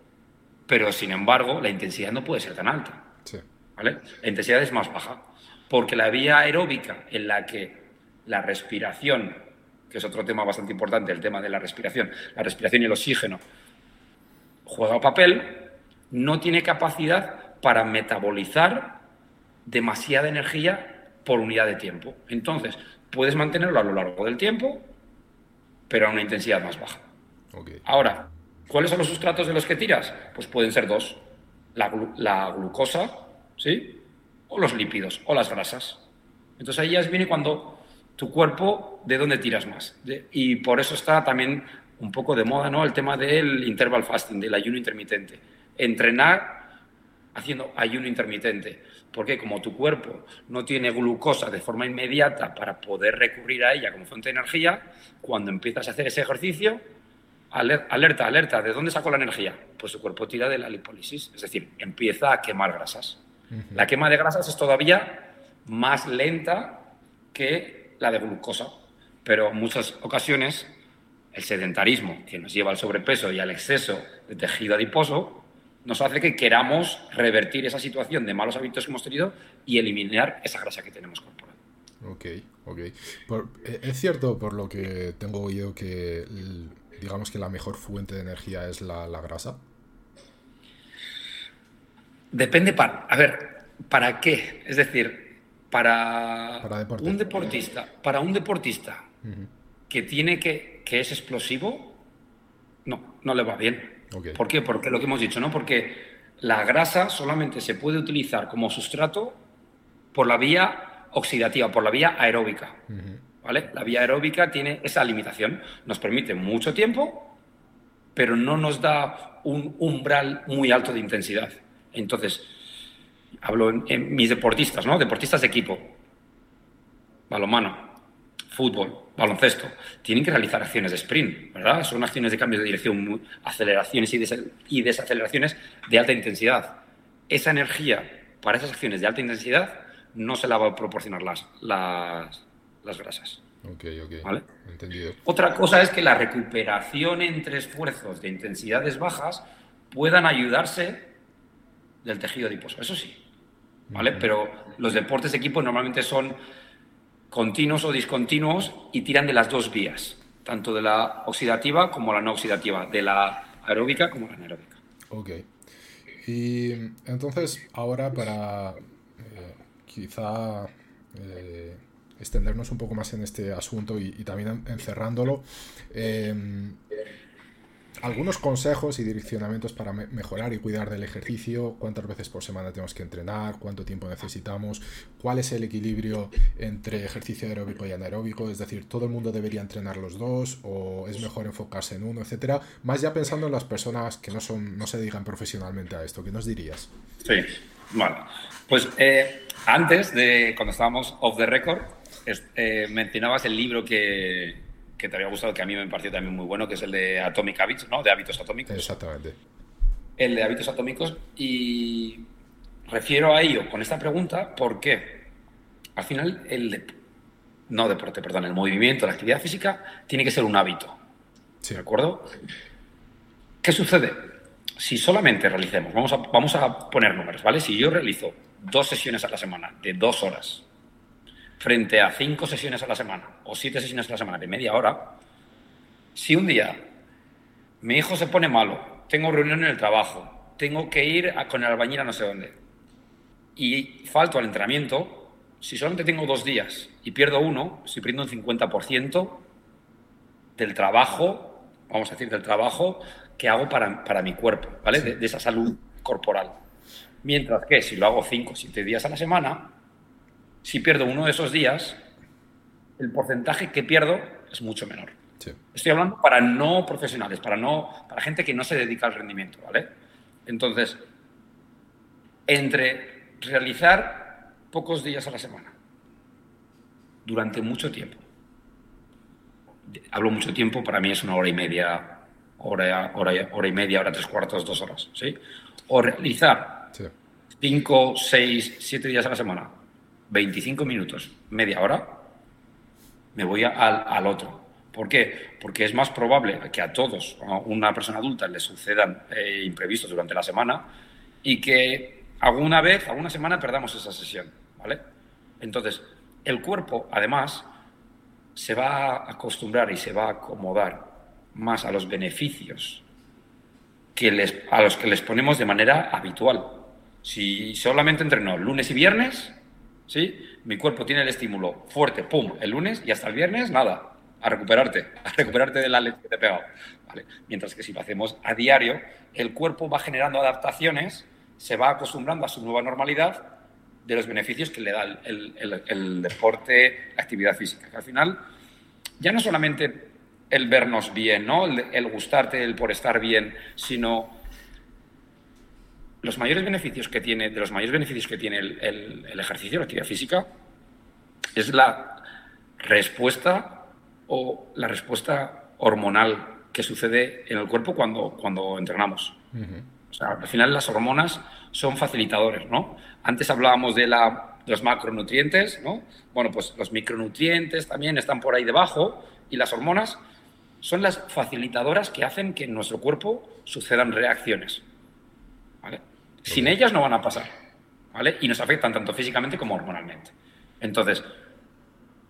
pero sin embargo la intensidad no puede ser tan alta. ¿vale? La intensidad es más baja, porque la vía aeróbica en la que la respiración, que es otro tema bastante importante, el tema de la respiración, la respiración y el oxígeno, juega papel, no tiene capacidad para metabolizar demasiada energía por unidad de tiempo. Entonces, puedes mantenerlo a lo largo del tiempo, pero a una intensidad más baja. Ahora, ¿cuáles son los sustratos de los que tiras? Pues pueden ser dos. La, la, glucosa, ¿sí? O los lípidos, o las grasas. Entonces ahí ya viene cuando tu cuerpo, ¿de dónde tiras más? y por eso está también un poco de moda ¿no? el tema del interval fasting, del ayuno intermitente. Entrenar haciendo ayuno intermitente. Porque como tu cuerpo no tiene glucosa de forma inmediata para poder recurrir a ella como fuente de energía, cuando empiezas a hacer ese ejercicio, alerta, alerta, ¿de dónde sacó la energía? Pues su cuerpo tira de la lipólisis, es decir, empieza a quemar grasas. La quema de grasas es todavía más lenta que la de glucosa, pero en muchas ocasiones el sedentarismo que nos lleva al sobrepeso y al exceso de tejido adiposo nos hace que queramos revertir esa situación de malos hábitos que hemos tenido y eliminar esa grasa que tenemos corporal. Ok, ok. Eh, es cierto, por lo que tengo oído, que digamos que la mejor fuente de energía es la, grasa. Depende para. A ver, ¿para qué? Es decir, para, un deportista, para un deportista que tiene que, que es explosivo, no, no le va bien. ¿Por qué? Porque lo que hemos dicho, ¿no? Porque la grasa solamente se puede utilizar como sustrato por la vía oxidativa, por la vía aeróbica. ¿Vale? La vía aeróbica tiene esa limitación. Nos permite mucho tiempo, pero no nos da un umbral muy alto de intensidad. Entonces, hablo en, en mis deportistas, ¿no? Deportistas de equipo. Balomano, fútbol, baloncesto, tienen que realizar acciones de sprint, ¿verdad? Son acciones de cambio de dirección, aceleraciones y, desaceleraciones de alta intensidad. Esa energía para esas acciones de alta intensidad no se la va a proporcionar las, las, grasas. Ok, ok. ¿Vale? Entendido. Otra cosa es que la recuperación entre esfuerzos de intensidades bajas puedan ayudarse del tejido adiposo. Eso sí. ¿Vale? Pero los deportes de equipo normalmente son continuos o discontinuos y tiran de las dos vías, tanto de la oxidativa como la no oxidativa, de la aeróbica como la anaeróbica. Ok. Y entonces, ahora para eh, quizá eh, extendernos un poco más en este asunto y, también encerrándolo, eh, algunos consejos y direccionamientos para mejorar y cuidar del ejercicio, cuántas veces por semana tenemos que entrenar, cuánto tiempo necesitamos, cuál es el equilibrio entre ejercicio aeróbico y anaeróbico, es decir, todo el mundo debería entrenar los dos o es mejor enfocarse en uno, etcétera, más ya pensando en las personas que no son no se dedican profesionalmente a esto, ¿qué nos dirías? Sí, vale. Pues eh, antes de cuando estábamos off the record, eh, mencionabas el libro que, que te había gustado, que a mí me pareció también muy bueno, que es el de Atomic Habits, ¿no? De hábitos atómicos. Exactamente. El de hábitos atómicos. Y refiero a ello con esta pregunta porque al final el no deporte, perdón, el movimiento, la actividad física tiene que ser un hábito. Sí. ¿De acuerdo? ¿Qué sucede? Si solamente realicemos, vamos a, vamos a poner números, ¿vale? Si yo realizo dos sesiones a la semana de dos horas frente a cinco sesiones a la semana o siete sesiones a la semana de media hora, si un día mi hijo se pone malo, tengo reunión en el trabajo, tengo que ir con el albañil a no sé dónde y falto al entrenamiento, si solamente tengo dos días y pierdo uno, estoy perdiendo un 50% del trabajo, vamos a decir, del trabajo que hago para, para mi cuerpo, ¿vale? De, de, esa salud corporal. Mientras que si lo hago cinco o siete días a la semana, si pierdo uno de esos días, el porcentaje que pierdo es mucho menor. Estoy hablando para no profesionales, para, no, para gente que no se dedica al rendimiento, ¿vale? Entonces, entre realizar pocos días a la semana, durante mucho tiempo, hablo mucho tiempo, para mí es una hora y media, hora, hora, hora y media, hora tres cuartos, dos horas, ¿sí? O realizar cinco, seis, siete días a la semana, 25 minutos, media hora, me voy al, otro. ¿Por qué? Porque es más probable que a todos, a una persona adulta, le sucedan eh, imprevistos durante la semana y que alguna vez, alguna semana perdamos esa sesión, ¿vale? Entonces, el cuerpo, además, se va a acostumbrar y se va a acomodar más a los beneficios que a los que les ponemos de manera habitual. Si solamente entreno lunes y viernes, ¿sí? Mi cuerpo tiene el estímulo fuerte, pum, el lunes y hasta el viernes, nada, a recuperarte, a recuperarte de la leche que te he pegado. Mientras que si lo hacemos a diario, el cuerpo va generando adaptaciones, se va acostumbrando a su nueva normalidad de los beneficios que le da el, deporte, la actividad física. Al final, ya no solamente el vernos bien, ¿no? el, gustarte, el por estar bien, sino los mayores beneficios que tiene, de los mayores beneficios que tiene el, ejercicio, la actividad física, es la respuesta o la respuesta hormonal que sucede en el cuerpo cuando, cuando entrenamos. O sea, al final las hormonas son facilitadores, ¿no? Antes hablábamos de, la, de los macronutrientes, ¿no? Bueno, pues los micronutrientes también están por ahí debajo y las hormonas son las facilitadoras que hacen que en nuestro cuerpo sucedan reacciones. Sin ellas no van a pasar. ¿vale? Y nos afectan tanto físicamente como hormonalmente. Entonces,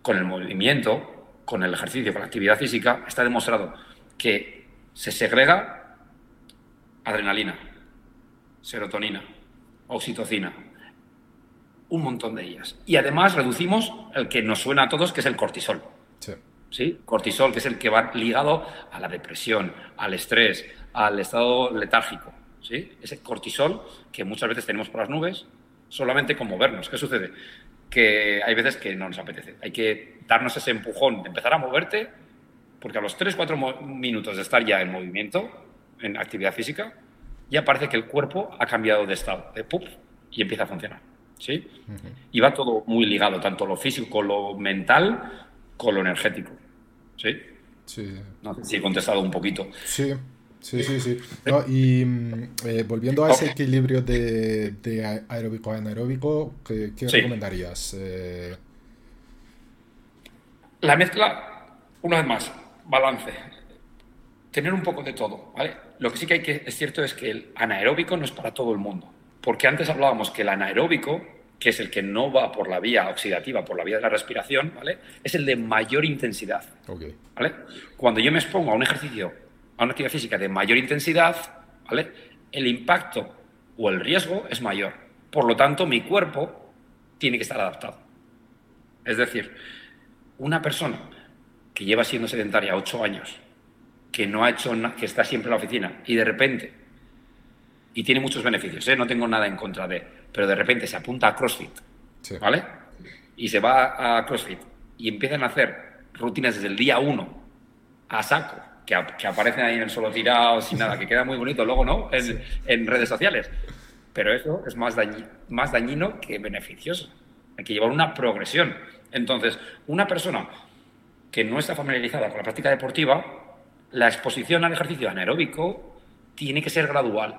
con el movimiento, con el ejercicio, con la actividad física, está demostrado que se segrega adrenalina, serotonina, oxitocina, un montón de ellas. Y además reducimos el que nos suena a todos, que es el cortisol. Sí. Cortisol, que es el que va ligado a la depresión, al estrés, al estado letárgico. ¿Sí? Ese cortisol que muchas veces tenemos por las nubes, solamente con movernos. ¿Qué sucede? Que hay veces que no nos apetece. Hay que darnos ese empujón de empezar a moverte, porque a los 3-4 minutos de estar ya en movimiento, en actividad física, ya parece que el cuerpo ha cambiado de estado, de pup, y empieza a funcionar. ¿sí? Y va todo muy ligado, tanto lo físico, lo mental, con lo energético. ¿Sí? Sí. No sé si he contestado un poquito. Sí, sí, sí, sí. y mm, eh, volviendo a ese equilibrio de, de aeróbico a anaeróbico, ¿qué, recomendarías? Eh, La mezcla, una vez más, balance. Tener un poco de todo, ¿vale? Lo que sí que hay que, es cierto es que el anaeróbico no es para todo el mundo. Porque antes hablábamos que el anaeróbico que es el que no va por la vía oxidativa, por la vía de la respiración, ¿vale? Es el de mayor intensidad. ¿vale? Cuando yo me expongo a un ejercicio, a una actividad física de mayor intensidad, ¿vale? El impacto o el riesgo es mayor. Por lo tanto, mi cuerpo tiene que estar adaptado. Es decir, una persona que lleva siendo sedentaria ocho años, que no ha hecho que está siempre en la oficina y de repente y tiene muchos beneficios, ¿eh? no tengo nada en contra de, pero de repente se apunta a CrossFit, ¿vale? Y se va a CrossFit y empiezan a hacer rutinas desde el día uno a saco, que, aparecen ahí en el solo tirado, sin nada, que queda muy bonito luego, ¿no? En, redes sociales. Pero eso es más, más dañino que beneficioso. Hay que llevar una progresión. Entonces, una persona que no está familiarizada con la práctica deportiva, la exposición al ejercicio anaeróbico tiene que ser gradual.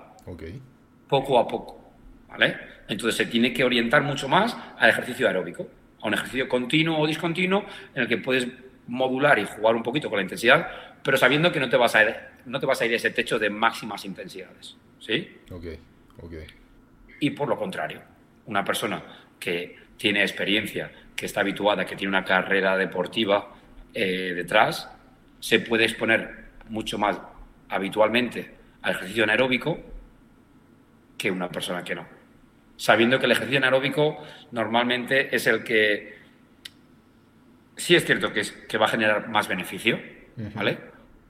Poco a poco. ¿Vale? Entonces se tiene que orientar mucho más al ejercicio aeróbico, a un ejercicio continuo o discontinuo en el que puedes modular y jugar un poquito con la intensidad, pero sabiendo que no te vas a ir, no te vas a ir a ese techo de máximas intensidades. ¿Sí? Ok, ok. Y por lo contrario, una persona que tiene experiencia, que está habituada, que tiene una carrera deportiva eh, detrás, se puede exponer mucho más habitualmente al ejercicio anaeróbico que una persona que no. Sabiendo que el ejercicio anaeróbico normalmente es el que sí es cierto que, es, que va a generar más beneficio, ¿vale?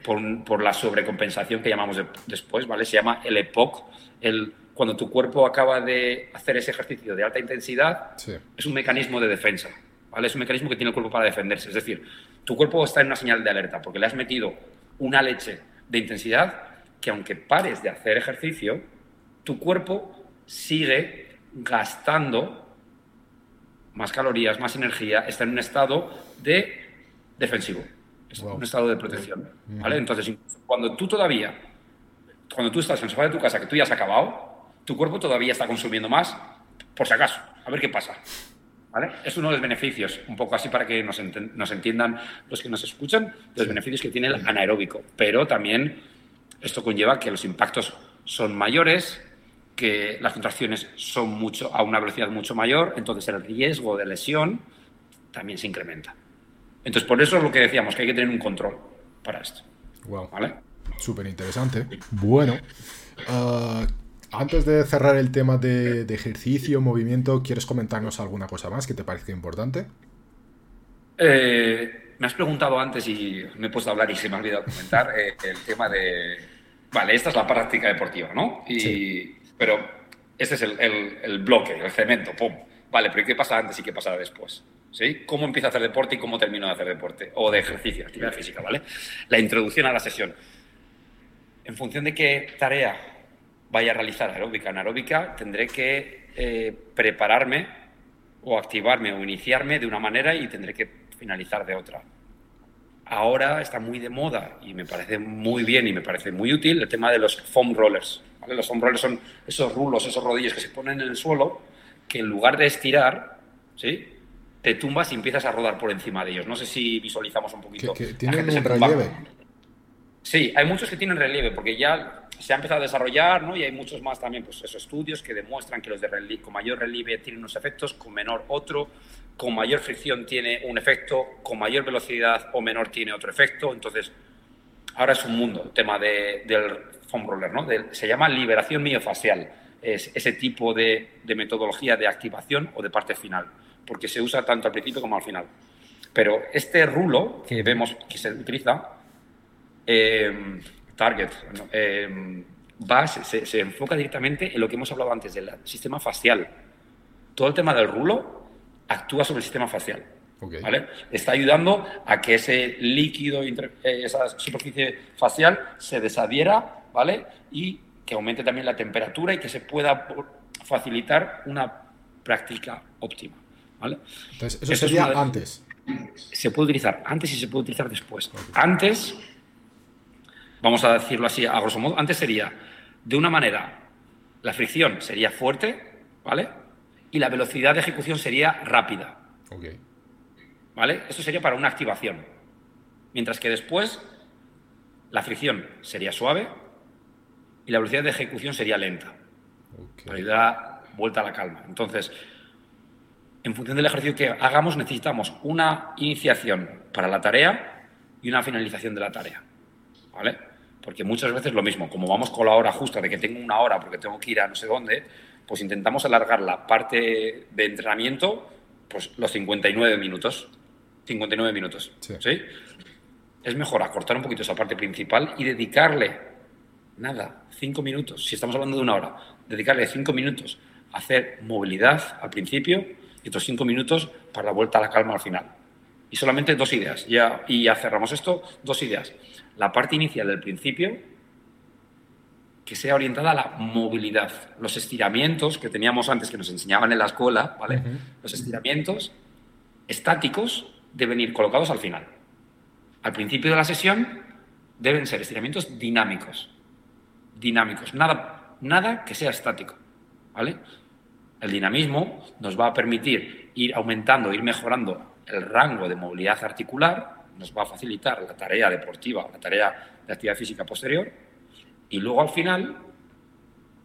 Por, la sobrecompensación que llamamos después, ¿vale? Se llama el EPOC, el, cuando tu cuerpo acaba de hacer ese ejercicio de alta intensidad, es un mecanismo de defensa, ¿vale? Es un mecanismo que tiene el cuerpo para defenderse. Es decir, tu cuerpo está en una señal de alerta porque le has metido una leche de intensidad que aunque pares de hacer ejercicio, tu cuerpo sigue gastando más calorías, más energía, está en un estado de defensivo, un estado de protección. ¿vale? Entonces, cuando tú todavía, cuando tú estás en el sofá de tu casa, que tú ya has acabado, tu cuerpo todavía está consumiendo más, por si acaso, a ver qué pasa. ¿Vale? Es uno de los beneficios, un poco así para que nos, nos entiendan los que nos escuchan, los beneficios que tiene el anaeróbico. Pero también esto conlleva que los impactos son mayores, que las contracciones son mucho, a una velocidad mucho mayor, entonces el riesgo de lesión también se incrementa. Entonces, por eso es lo que decíamos, que hay que tener un control para esto. Wow. ¿Vale? Súper interesante. Bueno, ah, antes de cerrar el tema de, ejercicio, movimiento, ¿quieres comentarnos alguna cosa más que te parezca importante? Eh, me has preguntado antes y me he puesto a hablar y se me ha olvidado comentar eh, el tema de... Vale, esta es la práctica deportiva, ¿no? Y, pero este es el, bloque, el cemento, ¡pum! Vale, pero ¿qué pasa antes y qué pasa después? ¿Sí? ¿Cómo empieza a hacer deporte y cómo termina de hacer deporte? O de ejercicio, actividad física, ¿vale? La introducción a la sesión. En función de qué tarea vaya a realizar aeróbica. En aeróbica tendré que eh, prepararme o activarme o iniciarme de una manera y tendré que finalizar de otra. Ahora está muy de moda y me parece muy bien y me parece muy útil el tema de los foam rollers. Los foam rollers son esos rulos, esos rodillos que se ponen en el suelo que en lugar de estirar, ¿sí? Te tumbas y empiezas a rodar por encima de ellos. No sé si visualizamos un poquito. Que, tienen un relieve. Sí, hay muchos que tienen relieve porque ya se ha empezado a desarrollar, ¿no? Y hay muchos más también, pues esos estudios que demuestran que los de relieve, con mayor relieve tienen unos efectos, con menor otro, con mayor fricción tiene un efecto, con mayor velocidad o menor tiene otro efecto. Entonces, ahora es un mundo el tema de, del foam roller, ¿no? se llama liberación miofacial, es ese tipo de, de metodología de activación o de parte final, porque se usa tanto al principio como al final. Pero este rulo que vemos que se utiliza, eh, target, eh, va, se, enfoca directamente en lo que hemos hablado antes del sistema facial. Todo el tema del rulo actúa sobre el sistema facial. ¿vale? Está ayudando a que ese líquido, eh, esa superficie facial se desadhiera ¿vale? y que aumente también la temperatura y que se pueda facilitar una práctica óptima. ¿Vale? Entonces, eso sería antes. Se puede utilizar antes y se puede utilizar después. Antes vamos a decirlo así a grosso modo, antes sería, de una manera, la fricción sería fuerte, ¿vale? Y la velocidad de ejecución sería rápida. ¿Vale? Eso sería para una activación. Mientras que después, la fricción sería suave y la velocidad de ejecución sería lenta. Para dar vuelta a la calma. Entonces, en función del ejercicio que hagamos, necesitamos una iniciación para la tarea y una finalización de la tarea. ¿Vale? Porque muchas veces lo mismo, como vamos con la hora justa de que tengo una hora porque tengo que ir a no sé dónde, pues intentamos alargar la parte de entrenamiento, pues los 59 minutos. 59 minutos. Sí. Es mejor acortar un poquito esa parte principal y dedicarle, nada, 5 minutos. Si estamos hablando de una hora, dedicarle 5 minutos a hacer movilidad al principio y otros 5 minutos para la vuelta a la calma al final. Y solamente dos ideas. Ya, y ya cerramos esto, dos ideas la parte inicial del principio que sea orientada a la movilidad. Los estiramientos que teníamos antes, que nos enseñaban en la escuela, ¿vale? Los estiramientos estáticos deben ir colocados al final. Al principio de la sesión deben ser estiramientos dinámicos. Dinámicos, nada, nada que sea estático, ¿vale? El dinamismo nos va a permitir ir aumentando, ir mejorando el rango de movilidad articular nos va a facilitar la tarea deportiva, la tarea de actividad física posterior, y luego al final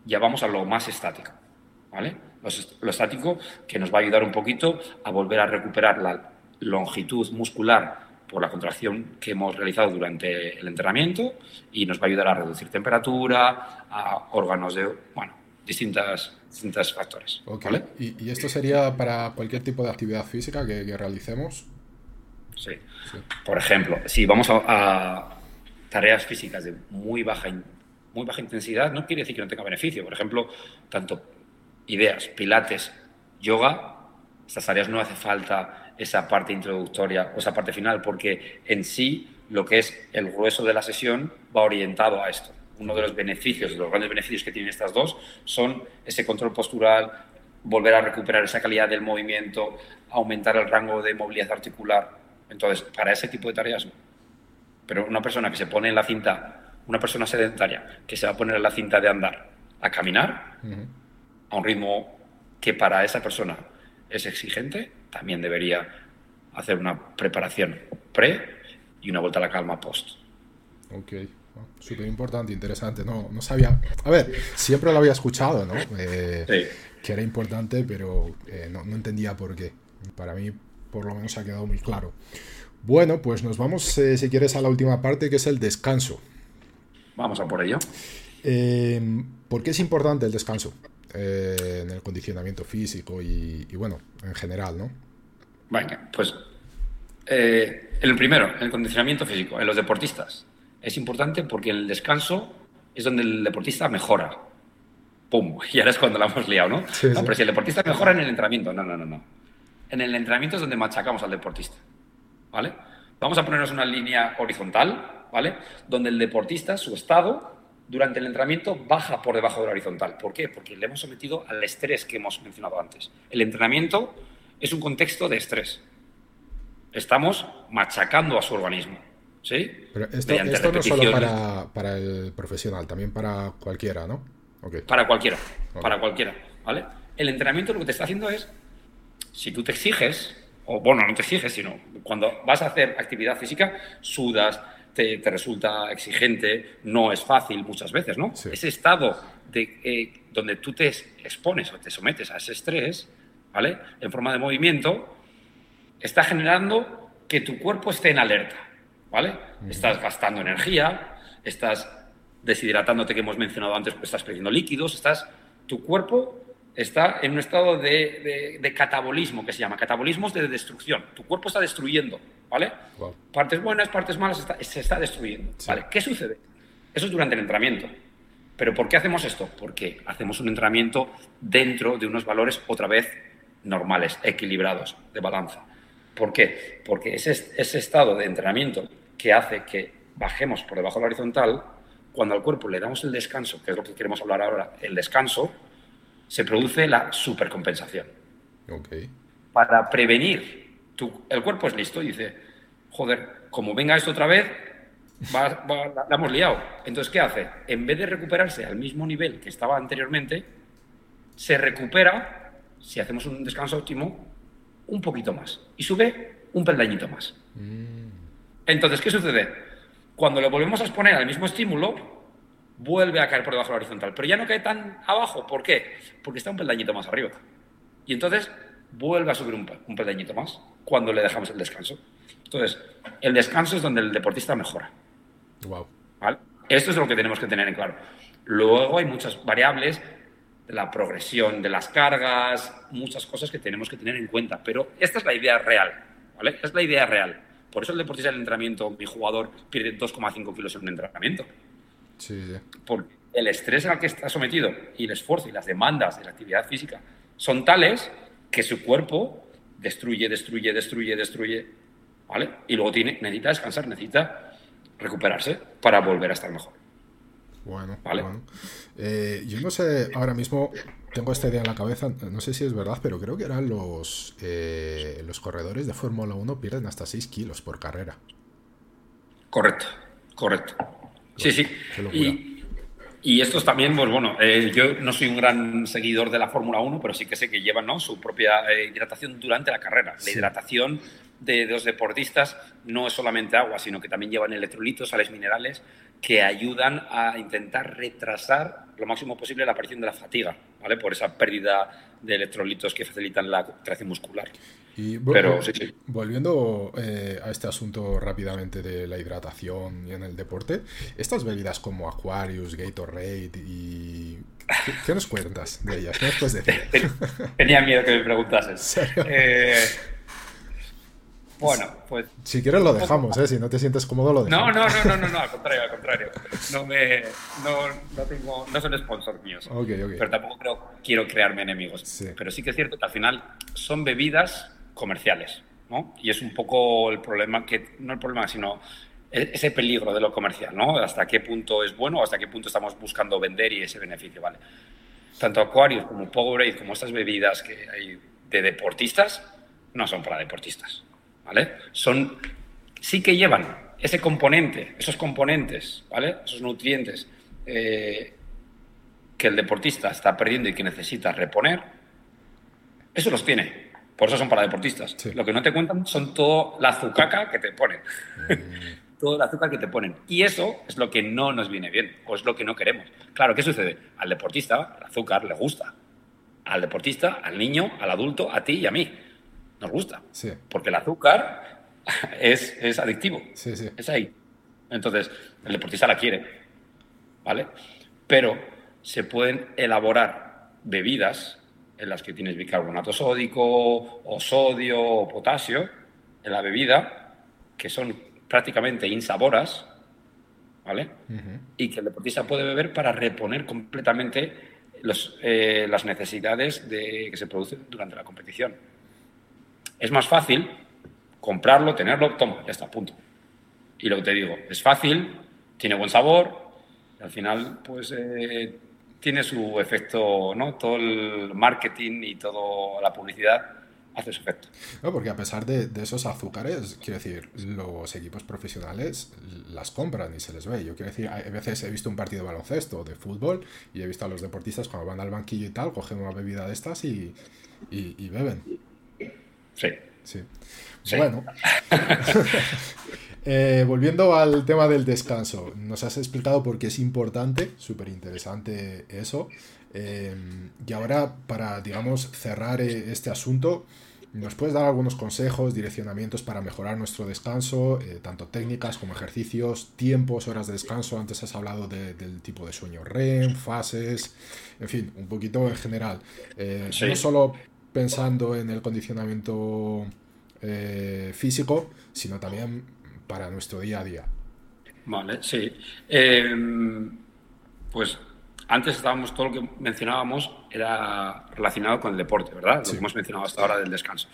ya vamos a lo más estático, ¿vale? Lo, estático que nos va a ayudar un poquito a volver a recuperar la longitud muscular por la contracción que hemos realizado durante el entrenamiento y nos va a ayudar a reducir temperatura, a órganos de, bueno, distintas, distintos factores. ¿Y, esto sería para cualquier tipo de actividad física que realicemos? Sí. Por ejemplo, si vamos a, tareas físicas de muy baja, muy baja intensidad, no quiere decir que no tenga beneficio. Por ejemplo, tanto ideas, pilates, yoga, estas tareas no hace falta esa parte introductoria o esa parte final, porque en sí lo que es el grueso de la sesión va orientado a esto. Uno de los beneficios, de los grandes beneficios que tienen estas dos, son ese control postural, volver a recuperar esa calidad del movimiento, aumentar el rango de movilidad articular entonces, para ese tipo de tareas no. Pero una persona que se pone en la cinta, una persona sedentaria que se va a poner en la cinta de andar a caminar a un ritmo que para esa persona es exigente, también debería hacer una preparación pre y una vuelta a la calma post. Súper importante, interesante. No, no sabía. A ver, siempre lo había escuchado, ¿no? Eh, que era importante, pero eh, no, no entendía por qué. Para mí, por lo menos ha quedado muy claro. Bueno, pues nos vamos, eh, si quieres, a la última parte, que es el descanso. Vamos a por ello. ¿Por qué es importante el descanso en el condicionamiento físico y, bueno, en general, no? Venga, pues el primero, el condicionamiento físico, en los deportistas. Es importante porque el descanso es donde el deportista mejora. ¡Pum! Y ahora es cuando la hemos liado, ¿no? no Pero si el deportista mejora en el entrenamiento, no, no, no, no en el entrenamiento es donde machacamos al deportista. ¿Vale? Vamos a ponernos una línea horizontal, ¿vale? Donde el deportista, su estado durante el entrenamiento baja por debajo de la horizontal. ¿Por qué? Porque le hemos sometido al estrés que hemos mencionado antes. El entrenamiento es un contexto de estrés. Estamos machacando a su organismo. ¿Sí? Pero esto, esto no solo para, para, el profesional, también para cualquiera, ¿no? Para cualquiera, para cualquiera, ¿vale? El entrenamiento lo que te está haciendo es, si tú te exiges, o bueno, no te exiges, sino cuando vas a hacer actividad física, sudas, te, resulta exigente, no es fácil muchas veces, ¿no? Ese estado de, eh, donde tú te expones o te sometes a ese estrés, ¿vale? En forma de movimiento, está generando que tu cuerpo esté en alerta, ¿vale? Estás gastando energía, estás deshidratándote que hemos mencionado antes, pues estás perdiendo líquidos, estás, tu cuerpo está en un estado de, catabolismo, que se llama, catabolismos de destrucción. Tu cuerpo está destruyendo, ¿vale? Partes buenas, partes malas, se está destruyendo, ¿vale? ¿Qué sucede? Eso es durante el entrenamiento. ¿Pero por qué hacemos esto? Porque hacemos un entrenamiento dentro de unos valores otra vez normales, equilibrados, de balanza. ¿Por qué? Porque ese, ese estado de entrenamiento que hace que bajemos por debajo de la horizontal, cuando al cuerpo le damos el descanso, que es lo que queremos hablar ahora, el descanso, se produce la supercompensación. Okay. Para prevenir, el cuerpo es listo y dice, joder, como venga esto otra vez, la, hemos liado. Entonces, ¿qué hace? En vez de recuperarse al mismo nivel que estaba anteriormente, se recupera, si hacemos un descanso óptimo, un poquito más y sube un peldañito más. Mm. Entonces, ¿qué sucede? Cuando lo volvemos a exponer al mismo estímulo, vuelve a caer por debajo de la horizontal, pero ya no cae tan abajo. ¿Por qué? Porque está un peldañito más arriba. Y entonces vuelve a subir un, un peldañito más cuando le dejamos el descanso. Entonces, el descanso es donde el deportista mejora. Wow. Esto es lo que tenemos que tener en claro. Luego hay muchas variables de la progresión de las cargas, muchas cosas que tenemos que tener en cuenta, pero esta es la idea real, ¿vale? Es la idea real. Por eso el deportista del entrenamiento, mi jugador, pierde 2,5 kilos en un entrenamiento. Sí, sí. Por el estrés al que está sometido y el esfuerzo y las demandas de la actividad física son tales que su cuerpo destruye, destruye, destruye, destruye, ¿vale? Y luego tiene, necesita descansar, necesita recuperarse para volver a estar mejor. Bueno, bueno. Eh, yo no sé, ahora mismo tengo esta idea en la cabeza, no sé si es verdad, pero creo que eran los, eh, los corredores de Fórmula 1 pierden hasta 6 kilos por carrera. Correcto, correcto. Sí, sí. Y, y estos también, pues bueno, eh, yo no soy un gran seguidor de la Fórmula 1, pero sí que sé que llevan ¿no? su propia hidratación durante la carrera. La hidratación de, los deportistas no es solamente agua, sino que también llevan electrolitos, sales minerales, que ayudan a intentar retrasar lo máximo posible la aparición de la fatiga, ¿vale? Por esa pérdida de electrolitos que facilitan la contracción muscular. Y Pero, volviendo eh, a este asunto rápidamente de la hidratación y en el deporte, estas bebidas como Aquarius, Gatorade y... ¿Qué, nos cuentas de ellas? ¿Qué nos puedes decir? Tenía miedo que me preguntases. Eh, bueno, pues. Si quieres lo dejamos, ¿eh? Si no te sientes cómodo, lo dejamos. No, no, no, no, no, al contrario, al contrario. No me. No, no tengo. No son sponsors míos. Ok, ok. Pero tampoco creo, quiero crearme enemigos. Pero sí que es cierto que al final son bebidas comerciales, ¿no? Y es un poco el problema que. No el problema, sino e-, ese peligro de lo comercial, ¿no? Hasta qué punto es bueno, hasta qué punto estamos buscando vender y ese beneficio, ¿vale? Tanto Aquarius como Powerade, como estas bebidas que hay de deportistas, no son para deportistas. ¿Vale? Son, sí que llevan ese componente, esos componentes, ¿vale? Esos nutrientes eh, que el deportista está perdiendo y que necesita reponer, eso los tiene. Por eso son para deportistas. Lo que no te cuentan son todo la azucaca que te ponen. Mm. todo el azúcar que te ponen. Y eso es lo que no nos viene bien, o es lo que no queremos. Claro, ¿qué sucede? Al deportista el azúcar le gusta. Al deportista, al niño, al adulto, a ti y a mí nos gusta. Porque el azúcar es, es adictivo. Es ahí. Entonces, el deportista la quiere. ¿Vale? Pero se pueden elaborar bebidas en las que tienes bicarbonato sódico o sodio o potasio en la bebida que son prácticamente insaboras, ¿vale? Y que el deportista puede beber para reponer completamente los, eh, las necesidades de, que se producen durante la competición. Es más fácil comprarlo, tenerlo, toma, ya está, punto. Y lo que te digo, es fácil, tiene buen sabor, Al final, pues eh, tiene su efecto, ¿no? Todo el marketing y toda la publicidad hace su efecto. No, porque a pesar de, esos azúcares, quiero decir, los equipos profesionales las compran y se les ve. Yo quiero decir, a veces he visto un partido de baloncesto, de fútbol, y he visto a los deportistas cuando van al banquillo y tal, cogen una bebida de estas y, y, beben. Sí. Sí. Bueno. Eh, volviendo al tema del descanso, nos has explicado por qué es importante, súper interesante eso. Eh, y ahora, para, digamos, cerrar eh, este asunto, ¿nos puedes dar algunos consejos, direccionamientos para mejorar nuestro descanso, tanto técnicas como ejercicios, tiempos, horas de descanso? Antes has hablado del tipo de sueño REM, fases, en fin, un poquito en general. No solo pensando en el condicionamiento físico, sino también para nuestro día a día. Vale, sí. Em, pues antes estábamos, todo lo que mencionábamos era relacionado con el deporte, ¿verdad? Lo que hemos mencionado hasta ahora del descanso.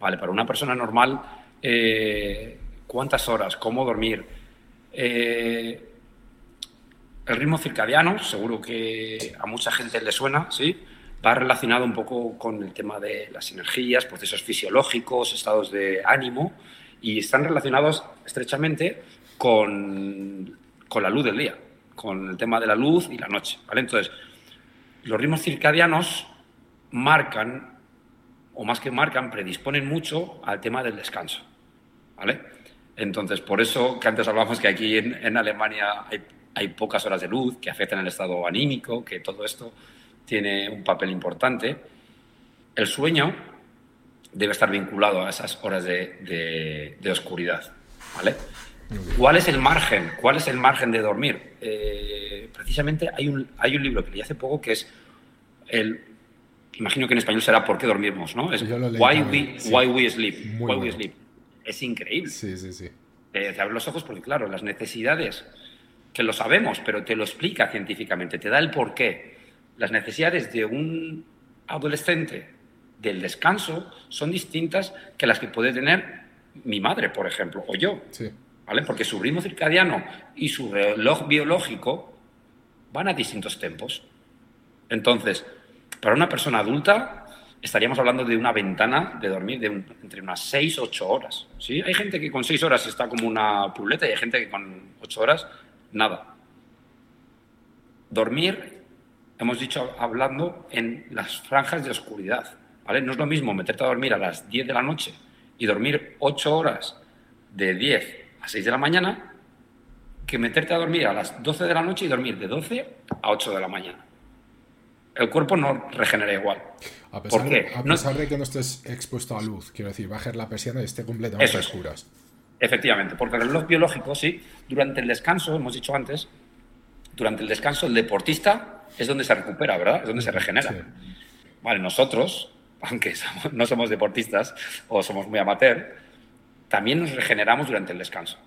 Vale, para una persona normal, eh, ¿cuántas horas? ¿Cómo dormir? Eh, el ritmo circadiano, seguro que a mucha gente le suena, ¿sí? Va relacionado un poco con el tema de las energías, procesos fisiológicos, estados de ánimo y están relacionados estrechamente con, con, la luz del día, con el tema de la luz y la noche. ¿vale? Entonces, los ritmos circadianos marcan, o más que marcan, predisponen mucho al tema del descanso. ¿vale? Entonces, por eso que antes hablábamos que aquí en Alemania hay, hay, pocas horas de luz que afectan el estado anímico, que todo esto tiene un papel importante. El sueño debe estar vinculado a esas horas de, oscuridad. ¿vale? ¿Cuál es el margen? ¿Cuál es el margen de dormir? Eh, precisamente hay un, hay un libro que leí hace poco que es el. Imagino que en español será ¿Por qué dormimos? ¿no? Es why, we, why We Sleep. Why we sleep. Es increíble. Sí, sí, sí. te abre los ojos porque, claro, las necesidades, que lo sabemos, pero te lo explica científicamente, te da el porqué. Las necesidades de un adolescente del descanso son distintas que las que puede tener mi madre, por ejemplo, o yo. ¿Vale? Porque su ritmo circadiano y su reloj biológico van a distintos tempos. Entonces, para una persona adulta, estaríamos hablando de una ventana de dormir de entre unas 6 8 horas. ¿sí? Hay gente que con 6 horas está como una puleta y hay gente que con 8 horas, nada. Dormir, hemos dicho hablando en las franjas de oscuridad. No es lo mismo meterte a dormir a las 10 de la noche y dormir 8 horas de 10 a 6 de la mañana que meterte a dormir a las 12 de la noche y dormir de 12 a 8 de la mañana. El cuerpo no regenera igual. A pesar, ¿Por qué? a pesar de que no estés expuesto a luz, quiero decir, bajar la persiana y esté completamente a oscuras. Efectivamente, porque el reloj biológico, sí, durante el descanso, hemos dicho antes, durante el descanso el deportista es donde se recupera, ¿verdad? Es donde se regenera. Vale, nosotros, aunque no somos deportistas o somos muy amateur, también nos regeneramos durante el descanso.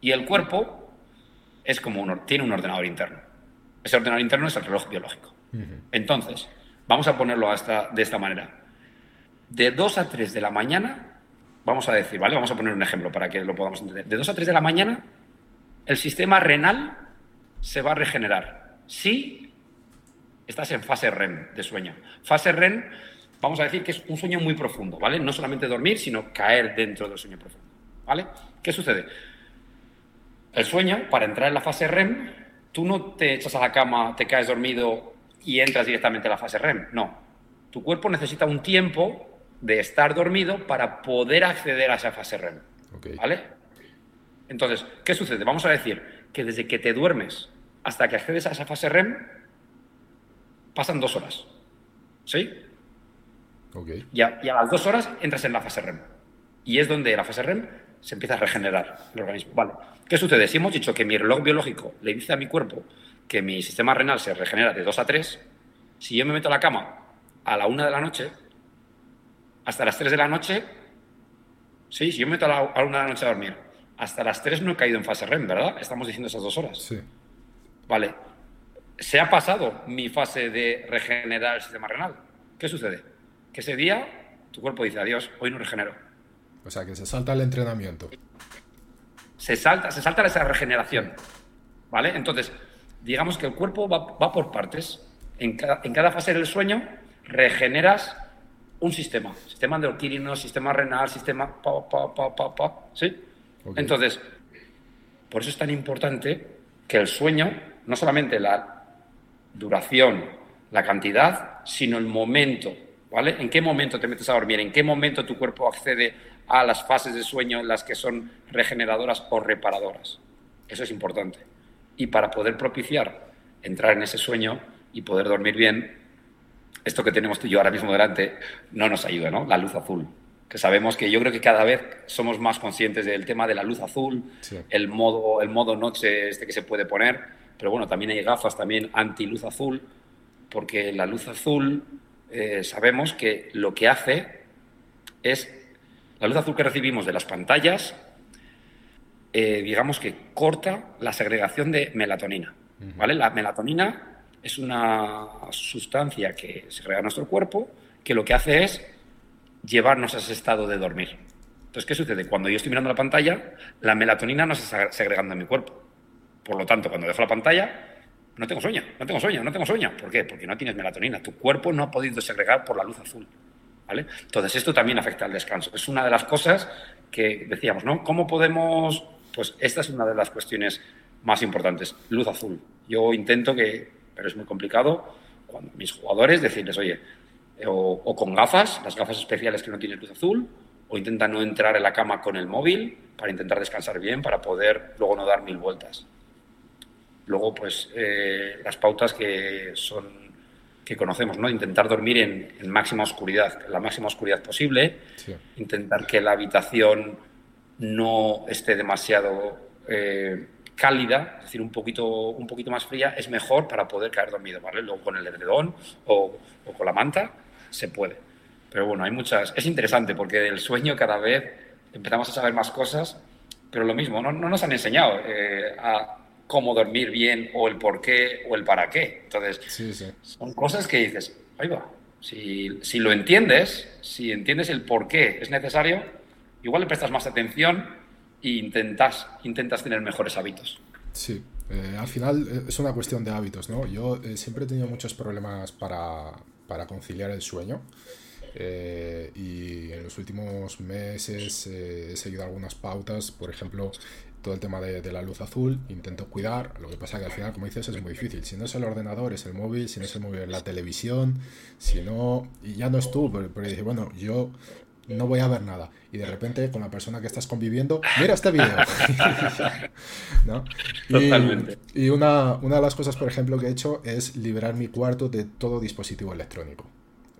Y el cuerpo es como un, tiene un ordenador interno. Ese ordenador interno es el reloj biológico. Entonces, vamos a ponerlo hasta, de esta manera. De 2 a 3 de la mañana, vamos a decir, ¿vale? Vamos a poner un ejemplo para que lo podamos entender. De 2 a 3 de la mañana, el sistema renal se va a regenerar. Si estás en fase REM de sueño. Fase REM vamos a decir que es un sueño muy profundo, ¿vale? No solamente dormir, sino caer dentro del sueño profundo, ¿vale? ¿Qué sucede? El sueño, para entrar en la fase REM, tú no te echas a la cama, te caes dormido y entras directamente a la fase REM, no. Tu cuerpo necesita un tiempo de estar dormido para poder acceder a esa fase REM, ¿vale? Entonces, ¿qué sucede? Vamos a decir que desde que te duermes hasta que accedes a esa fase REM, pasan dos horas, ¿sí? Y, a, las dos horas entras en la fase REM. Y es donde la fase REM se empieza a regenerar el organismo. Vale. ¿Qué sucede? Si hemos dicho que mi reloj biológico le dice a mi cuerpo que mi sistema renal se regenera de 2 a 3, si yo me meto a la cama a la 1 de la noche, hasta las 3 de la noche, sí, si yo me meto a la, 1 de la noche a dormir, hasta las 3 no he caído en fase REM, ¿verdad? Estamos diciendo esas dos horas. Sí. Vale. Se ha pasado mi fase de regenerar el sistema renal. ¿Qué sucede? que ese día tu cuerpo dice adiós, hoy no regenero. O sea, que se salta el entrenamiento. Se salta, se salta esa regeneración. ¿Vale? Entonces, digamos que el cuerpo va, por partes. En cada, fase del sueño regeneras un sistema. Sistema endocrino, sistema renal, sistema... Pa, pa, pa, pa, pa ¿Sí? Entonces, por eso es tan importante que el sueño, no solamente la duración, la cantidad, sino el momento, ¿vale? ¿En qué momento te metes a dormir? ¿En qué momento tu cuerpo accede a las fases de sueño en las que son regeneradoras o reparadoras? Eso es importante. Y para poder propiciar entrar en ese sueño y poder dormir bien, esto que tenemos tú y yo ahora mismo delante no nos ayuda, ¿no? La luz azul. Que sabemos que yo creo que cada vez somos más conscientes del tema de la luz azul, el, modo, el modo noche este que se puede poner, pero bueno, también hay gafas también anti-luz azul, porque la luz azul eh, sabemos que lo que hace es, la luz azul que recibimos de las pantallas eh, digamos que corta la segregación de melatonina. ¿vale? La melatonina es una sustancia que segrega nuestro cuerpo que lo que hace es llevarnos a ese estado de dormir. Entonces, ¿qué sucede? Cuando yo estoy mirando la pantalla, la melatonina no se está segregando en mi cuerpo. Por lo tanto, cuando dejo la pantalla, no tengo sueño, no tengo sueño, no tengo sueño. ¿Por qué? Porque no tienes melatonina. Tu cuerpo no ha podido segregar por la luz azul. ¿Vale? Entonces, esto también afecta al descanso. Es una de las cosas que decíamos, ¿no? ¿Cómo podemos pues esta es una de las cuestiones más importantes, luz azul. Yo intento que, pero es muy complicado, cuando mis jugadores decirles, oye, o, con gafas, las gafas especiales que no tienen luz azul, o intenta no entrar en la cama con el móvil para intentar descansar bien, para poder luego no dar mil vueltas. Luego, pues, eh, las pautas que son que conocemos, ¿no? Intentar dormir en, máxima oscuridad, la máxima oscuridad posible, intentar que la habitación no esté demasiado eh, cálida, es decir, un poquito, un poquito más fría, es mejor para poder caer dormido, ¿vale? Luego con el edredón o, con la manta se puede. Pero bueno, hay muchas... Es interesante porque del sueño cada vez empezamos a saber más cosas, pero lo mismo, no, nos han enseñado eh, a cómo dormir bien o el por qué o el para qué. Entonces, son cosas que dices, ahí va, si, si lo entiendes, si entiendes el por qué es necesario, igual le prestas más atención e intentas, intentas tener mejores hábitos. Sí, eh, al final eh, es una cuestión de hábitos, ¿no? Yo eh, siempre he tenido muchos problemas para, conciliar el sueño. y en los últimos meses he seguido algunas pautas, por ejemplo, todo el tema de, la luz azul, intento cuidar, lo que pasa que al final, como dices, es muy difícil. Si no es el ordenador, es el móvil, si no es el móvil, es la televisión, si no, y ya no es tú, pero, pero dices, bueno, yo no voy a ver nada. Y de repente con la persona que estás conviviendo, mira este video. Totalmente. Y, una, una, de las cosas, por ejemplo, que he hecho es liberar mi cuarto de todo dispositivo electrónico.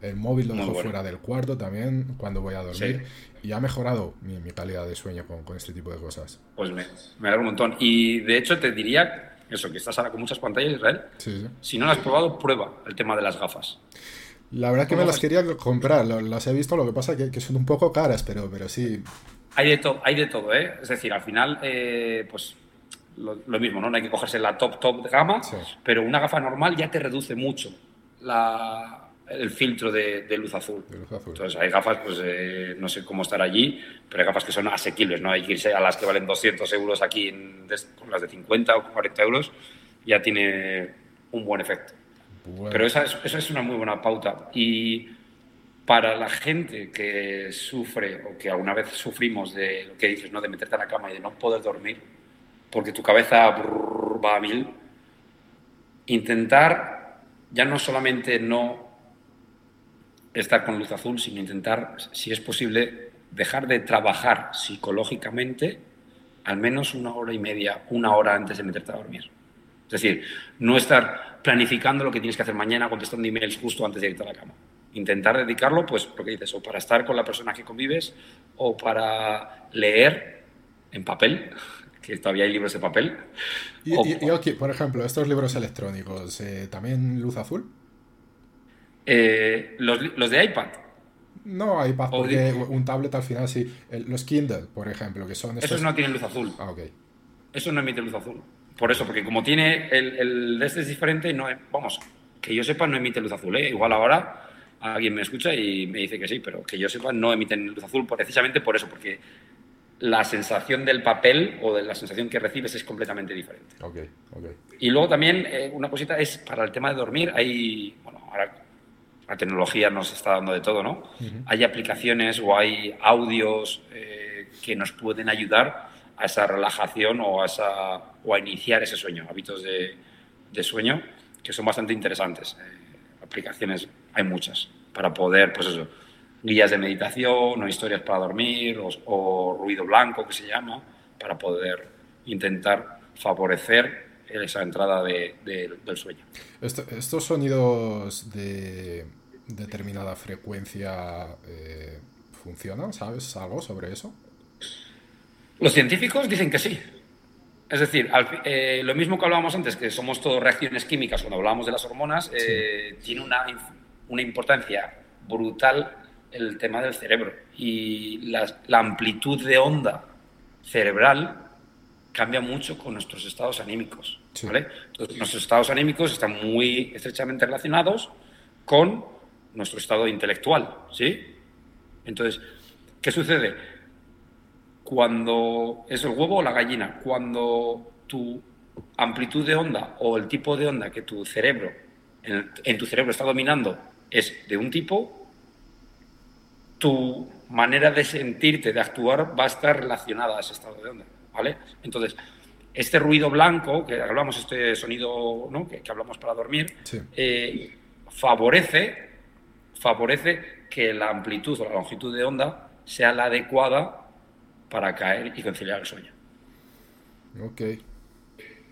El móvil lo dejo fuera del cuarto también cuando voy a dormir. Y ha mejorado mi, calidad de sueño con, este tipo de cosas. Pues me, me alegro un montón. Y de hecho te diría, eso, que estás ahora con muchas pantallas, Israel. Si no lo has probado, prueba el tema de las gafas. La verdad que me las quería comprar, las he visto, lo que pasa es que, son un poco caras, pero, pero sí. Hay de, todo hay de todo, ¿eh? Es decir, al final, eh, pues lo, mismo, ¿no? No hay que cogerse la top, top gama, pero una gafa normal ya te reduce mucho la, el filtro de, luz azul. Entonces, hay gafas, pues eh, no sé cómo estar allí, pero hay gafas que son asequibles, ¿no? Hay que irse a las que valen 200 euros aquí, en, con las de 50 o 40 euros, ya tiene un buen efecto. Pero esa es, es una muy buena pauta. Y para la gente que sufre o que alguna vez sufrimos de lo que dices, ¿no? de meterte a la cama y de no poder dormir, porque tu cabeza va a mil, intentar ya no solamente no estar con luz azul, sino intentar, si es posible, dejar de trabajar psicológicamente al menos una hora y media, una hora antes de meterte a dormir. Es decir, no estar planificando lo que tienes que hacer mañana, contestando emails justo antes de irte a la cama. Intentar dedicarlo, pues, lo que dices, o para estar con la persona que convives, o para leer en papel, que todavía hay libros de papel. Y, aquí, por ejemplo, estos libros electrónicos, eh, ¿también luz azul? Eh, los, de iPad. No, iPad, porque un tablet al final sí. los Kindle, por ejemplo, que son... Esos no tienen luz azul. Ah, ok. Eso no emite luz azul. Por eso, porque como tiene el, el este es diferente, no, vamos, que yo sepa no emite luz azul. ¿eh? Igual ahora alguien me escucha y me dice que sí, pero que yo sepa no emiten luz azul precisamente por eso, porque la sensación del papel o de la sensación que recibes es completamente diferente. Okay, okay. Y luego también eh, una cosita es para el tema de dormir, hay, bueno, ahora la tecnología nos está dando de todo, ¿no? Hay aplicaciones o hay audios eh, que nos pueden ayudar a esa relajación o a, esa, o a iniciar ese sueño, hábitos de, de sueño que son bastante interesantes. Eh, aplicaciones hay muchas para poder, pues eso, guías de meditación o historias para dormir o, ruido blanco que se llama, para poder intentar favorecer esa entrada del sueño. estos sonidos de determinada frecuencia eh, funcionan, ¿sabes algo sobre eso? Los científicos dicen que sí. Es decir, eh, lo mismo que hablábamos antes, que somos todo reacciones químicas cuando hablábamos de las hormonas, eh, tiene una, una, importancia brutal el tema del cerebro. Y la, amplitud de onda cerebral cambia mucho con nuestros estados anímicos. nuestros estados anímicos están muy estrechamente relacionados con nuestro estado intelectual. ¿sí? Entonces, ¿qué sucede? cuando es el huevo o la gallina, cuando tu amplitud de onda o el tipo de onda que tu cerebro, en, tu cerebro está dominando es de un tipo, tu manera de sentirte, de actuar, va a estar relacionada a ese estado de onda, ¿vale? Entonces, este ruido blanco, que hablamos, este sonido ¿no? que, hablamos para dormir, eh, favorece, favorece que la amplitud o la longitud de onda sea la adecuada para caer y conciliar el sueño. Ok.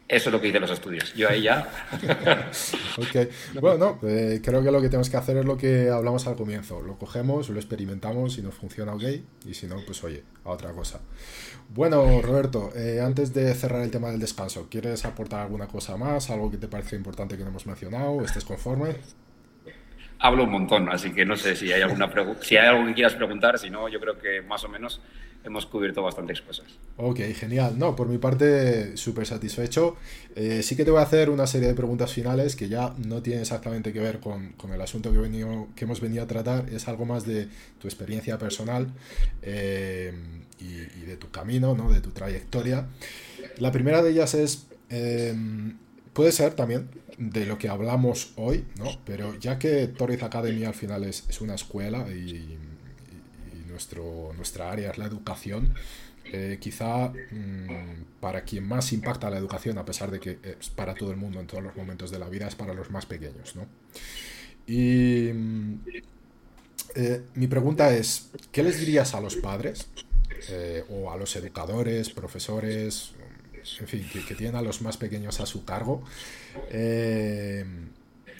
Eso es lo que dicen los estudios. Yo ahí ya. ok. Bueno, eh, creo que lo que tenemos que hacer es lo que hablamos al comienzo. Lo cogemos, lo experimentamos, si nos funciona, ok. Y si no, pues oye, a otra cosa. Bueno, Roberto, eh, antes de cerrar el tema del descanso, ¿quieres aportar alguna cosa más? ¿Algo que te parece importante que no hemos mencionado? ¿Estés conforme? Hablo un montón, así que no sé si hay alguna si hay algo que quieras preguntar, si no, yo creo que más o menos hemos cubierto bastantes cosas. Ok, genial. No, por mi parte, súper satisfecho. Eh, sí que te voy a hacer una serie de preguntas finales que ya no tienen exactamente que ver con, el asunto que, venido, que hemos venido a tratar. Es algo más de tu experiencia personal eh, y, de tu camino, ¿no? de tu trayectoria. La primera de ellas es, eh, puede ser también de lo que hablamos hoy, ¿no? pero ya que Torres Academy al final es, una escuela y nuestro, nuestra área es la educación, eh, quizá mm, para quien más impacta la educación, a pesar de que es para todo el mundo en todos los momentos de la vida, es para los más pequeños. ¿no? Y mm, eh, mi pregunta es, ¿qué les dirías a los padres eh, o a los educadores, profesores, en fin, que, que, tienen a los más pequeños a su cargo?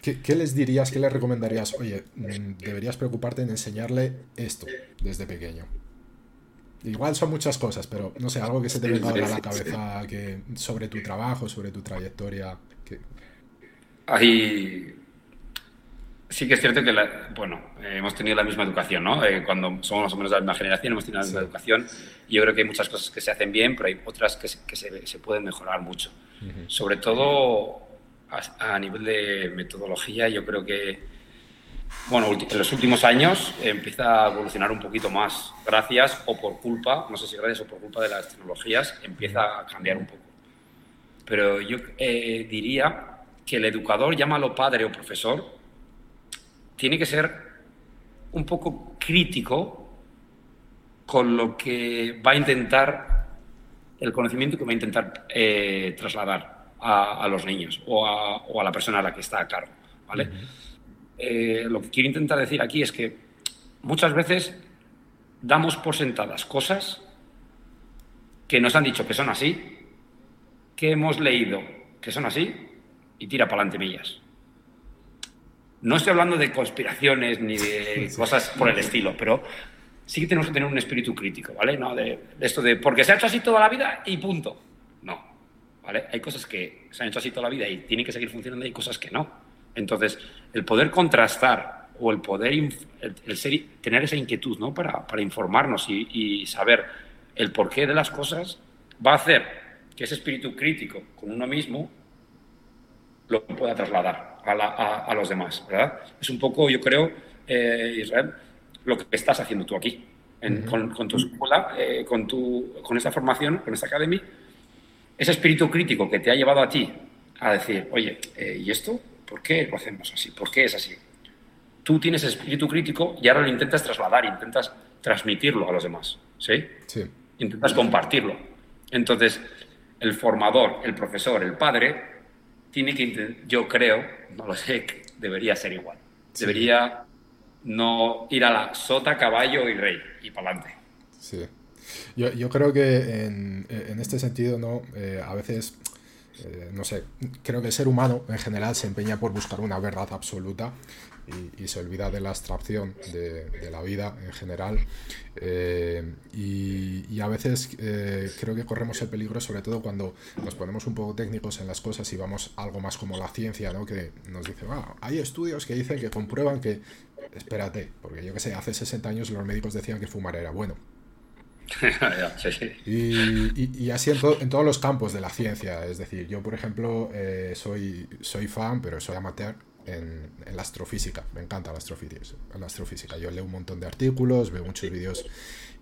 ¿Qué, les dirías, qué les recomendarías? Oye, mm, deberías preocuparte en enseñarle esto desde pequeño. Igual son muchas cosas, pero no sé, algo que se te venga a la cabeza que, sobre tu trabajo, sobre tu trayectoria. Que... Ahí sí que es cierto que, bueno, hemos tenido la misma educación, ¿no? Eh, cuando somos más o menos de la misma generación, hemos tenido la misma educación. Y yo creo que hay muchas cosas que se hacen bien, pero hay otras que se, que se, pueden mejorar mucho. Sobre todo a, nivel de metodología, yo creo que, bueno, en los últimos años empieza a evolucionar un poquito más, gracias o por culpa, no sé si gracias o por culpa de las tecnologías, empieza a cambiar un poco. Pero yo eh, diría que el educador, llámalo padre o profesor, tiene que ser un poco crítico con lo que va a intentar, el conocimiento que va a intentar eh, trasladar a, los niños o a, la persona a la que está a cargo. ¿vale? Eh, lo que quiero intentar decir aquí es que muchas veces damos por sentadas cosas que nos han dicho que son así, que hemos leído que son así y tira para adelante millas. No estoy hablando de conspiraciones ni de cosas por el estilo, pero sí que tenemos que tener un espíritu crítico, ¿vale? No de, de esto de porque se ha hecho así toda la vida y punto. No. Hay cosas que se han hecho así toda la vida y tienen que seguir funcionando y hay cosas que no. Entonces, el poder contrastar o el poder, el, ser, tener esa inquietud ¿no? para, para informarnos y, saber el porqué de las cosas, va a hacer que ese espíritu crítico con uno mismo lo pueda trasladar a, a, los demás, ¿verdad? Es un poco, yo creo, eh, Israel, lo que estás haciendo tú aquí. con, tu escuela, eh, con, tu, con esta formación, con esta academy, ese espíritu crítico que te ha llevado a ti a decir, oye, eh, ¿y esto? ¿Por qué lo hacemos así? ¿Por qué es así? Tú tienes espíritu crítico y ahora lo intentas trasladar, intentas transmitirlo a los demás, ¿sí? Sí. Intentas compartirlo. Entonces, el formador, el profesor, el padre, tiene que, yo creo, no lo sé, debería ser igual. Debería no ir a la sota, caballo y rey y para adelante. Sí. Yo, yo, creo que en, en este sentido, ¿no? Eh, a veces, eh, no sé, creo que el ser humano en general se empeña por buscar una verdad absoluta y, se olvida de la abstracción de, de la vida en general. Eh, y, y, a veces creo que corremos el peligro, sobre todo cuando nos ponemos un poco técnicos en las cosas y vamos algo más como la ciencia, ¿no? que nos dice, ah, hay estudios que dicen que comprueban que espérate, porque yo que sé, hace 60 años los médicos decían que fumar era bueno. y, así en, todos los campos de la ciencia. Es decir, yo, por ejemplo, eh, soy, soy fan, pero soy amateur en, la astrofísica. Me encanta la astrofísica, la astrofísica. Yo leo un montón de artículos, veo muchos vídeos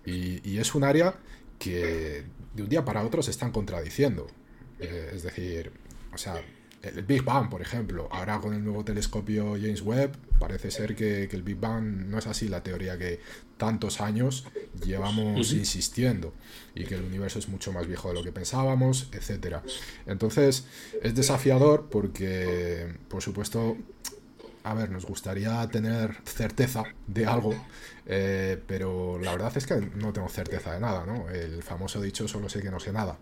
y, es un área que de un día para otro se están contradiciendo. Eh, es decir, o sea, el Big Bang, por ejemplo, ahora con el nuevo telescopio James Webb, parece ser que, el Big Bang no es así la teoría que tantos años llevamos insistiendo y que el universo es mucho más viejo de lo que pensábamos, etc. Entonces, es desafiador porque, por supuesto, a ver, nos gustaría tener certeza de algo, eh, pero la verdad es que no tengo certeza de nada, ¿no? El famoso dicho solo sé que no sé nada.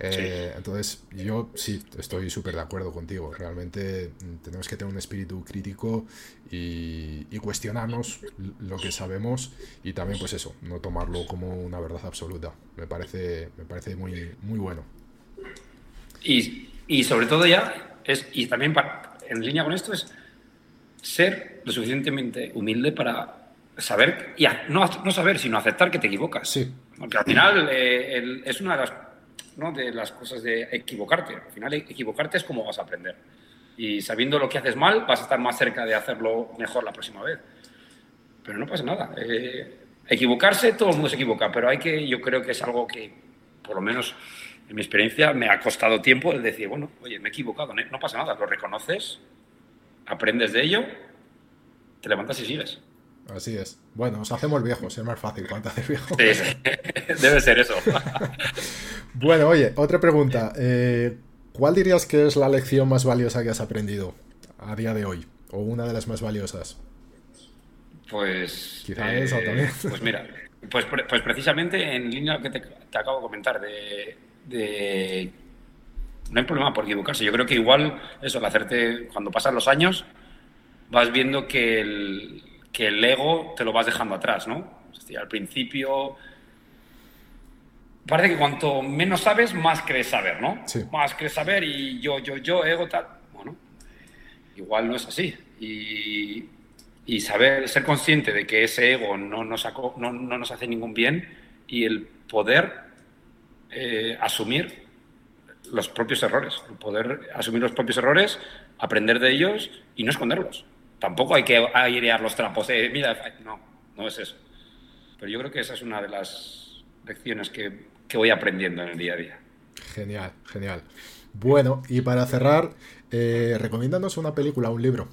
Eh, entonces, yo sí, estoy súper de acuerdo contigo. Realmente mm, tenemos que tener un espíritu crítico y, cuestionarnos lo que sabemos y también, pues eso, no tomarlo como una verdad absoluta. Me parece, me parece muy, muy bueno. Y, y sobre todo ya, es, y también en línea con esto, es ser lo suficientemente humilde para saber, y no, no saber, sino aceptar que te equivocas. Sí. Porque al final eh, es una de las ¿no? de las cosas de equivocarte. Al final, equivocarte es como vas a aprender. Y sabiendo lo que haces mal, vas a estar más cerca de hacerlo mejor la próxima vez. Pero no pasa nada. Eh, equivocarse, todo el mundo se equivoca, pero hay que, yo creo que es algo que, por lo menos en mi experiencia, me ha costado tiempo el decir, bueno, oye, me he equivocado, no pasa nada, lo reconoces, aprendes de ello, te levantas y sigues. Así es. Bueno, nos hacemos viejos, es más fácil cuando haces viejo. Sí, sí. debe ser eso. bueno, oye, otra pregunta. Eh, ¿Cuál dirías que es la lección más valiosa que has aprendido a día de hoy? ¿O una de las más valiosas? Pues. Quizá eso también. Pues mira, pues, pues precisamente en línea que te, acabo de comentar de, No hay problema por equivocarse. Yo creo que igual eso, al hacerte. Cuando pasan los años, vas viendo que el, que el ego te lo vas dejando atrás, ¿no? al principio parece que cuanto menos sabes, más crees saber, ¿no? Más crees saber y yo, yo, yo, ego, tal. Bueno, igual no es así. Y, saber, ser consciente de que ese ego no nos, no, nos hace ningún bien y el poder eh, asumir los propios errores, el poder asumir los propios errores, aprender de ellos y no esconderlos tampoco hay que airear los trapos. Eh, mira, no, no es eso. Pero yo creo que esa es una de las lecciones que, que voy aprendiendo en el día a día. Genial, genial. Bueno, y para cerrar, eh, recomiéndanos una película, un libro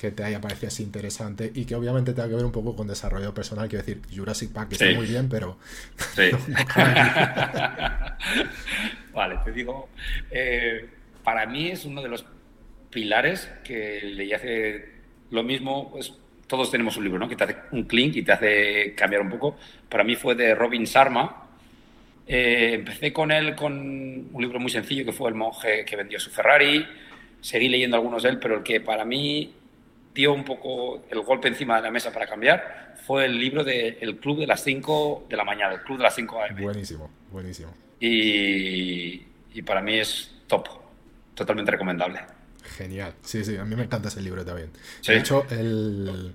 que te haya parecido así interesante y que obviamente tenga que ver un poco con desarrollo personal. Quiero decir, Jurassic Park está muy bien, pero. Sí. vale, te digo. Eh, para mí es uno de los pilares que leí hace lo mismo, pues todos tenemos un libro, ¿no? Que te hace un clink y te hace cambiar un poco. Para mí fue de Robin Sharma. Eh, empecé con él con un libro muy sencillo que fue El monje que vendió su Ferrari. Seguí leyendo algunos de él, pero el que para mí dio un poco el golpe encima de la mesa para cambiar fue el libro de El Club de las 5 de la mañana, el Club de las 5 AM. Buenísimo, buenísimo. Y, y para mí es top, totalmente recomendable. Genial. Sí, sí, a mí me encanta ese libro también. De hecho, el,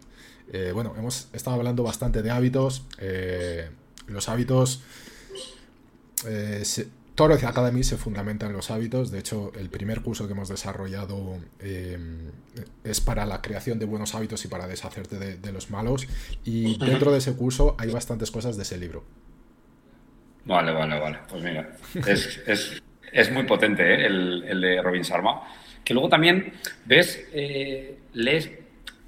eh, bueno, hemos estado hablando bastante de hábitos. Eh, los hábitos, eh, Torres Academy se fundamenta en los hábitos. De hecho, el primer curso que hemos desarrollado em, es para la creación de buenos hábitos y para deshacerte de, los malos. Y dentro de ese curso hay bastantes cosas de ese libro. Vale, vale, vale. Pues mira, es, muy potente ¿eh? el, de Robin Sharma. Que luego también ves, eh, lees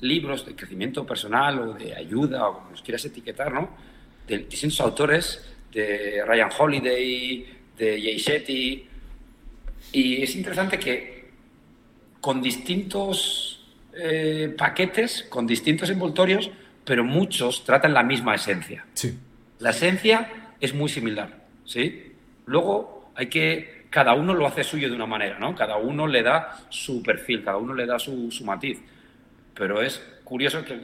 libros de crecimiento personal o de ayuda, o como los quieras etiquetar, ¿no? De distintos autores, de Ryan Holiday, de Jay Shetty. Y es interesante que con distintos eh, paquetes, con distintos envoltorios, pero muchos tratan la misma esencia. Sí. La esencia es muy similar, ¿sí? Luego hay que, cada uno lo hace suyo de una manera, ¿no? Cada uno le da su perfil, cada uno le da su, matiz. Pero es curioso que,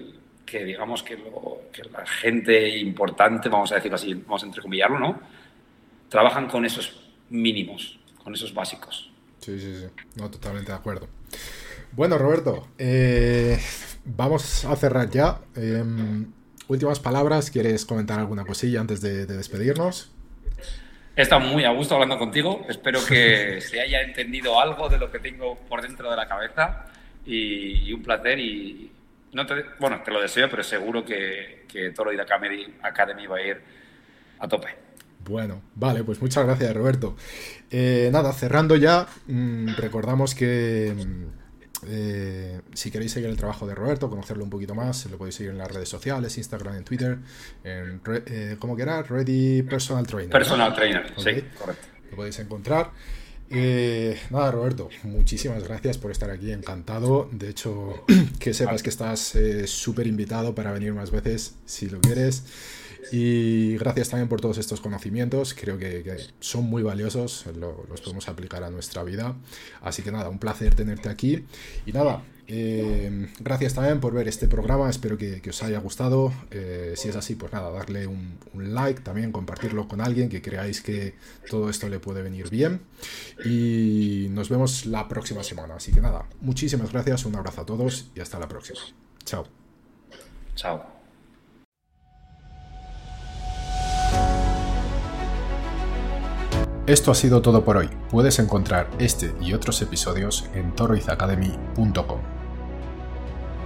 digamos que, que, la gente importante, vamos a decirlo así, vamos a entrecomillarlo, ¿no? trabajan con esos mínimos, con esos básicos. Sí, sí, sí. No, totalmente de acuerdo. Bueno, Roberto, eh, vamos a cerrar ya. Em, últimas palabras, ¿quieres comentar alguna cosilla antes de, despedirnos? He estado muy a gusto hablando contigo. Espero que se haya entendido algo de lo que tengo por dentro de la cabeza y, un placer. Y no te, bueno, te lo deseo, pero seguro que, que Toro y Academy, Academy va a ir a tope. Bueno, vale, pues muchas gracias Roberto. Eh, nada, cerrando ya, mm, recordamos que mm, eh, si queréis seguir el trabajo de Roberto, conocerlo un poquito más, lo podéis seguir en las redes sociales, Instagram, en Twitter, en, eh, como quieras, Ready Personal Trainer. Personal Trainer, sí, correcto. Lo podéis encontrar. Nada, Roberto, muchísimas gracias por estar aquí, encantado. De hecho, que sepas que estás súper invitado para venir más veces si lo quieres. Y gracias también por todos estos conocimientos, creo que, son muy valiosos, los podemos aplicar a nuestra vida. Así que nada, un placer tenerte aquí. Y nada, eh, gracias también por ver este programa, espero que, os haya gustado. Eh, si es así, pues nada, darle un, like, también compartirlo con alguien que creáis que todo esto le puede venir bien. Y nos vemos la próxima semana. Así que nada, muchísimas gracias, un abrazo a todos y hasta la próxima. Chao. Chao. Esto ha sido todo por hoy. Puedes encontrar este y otros episodios en toroizacademy.com.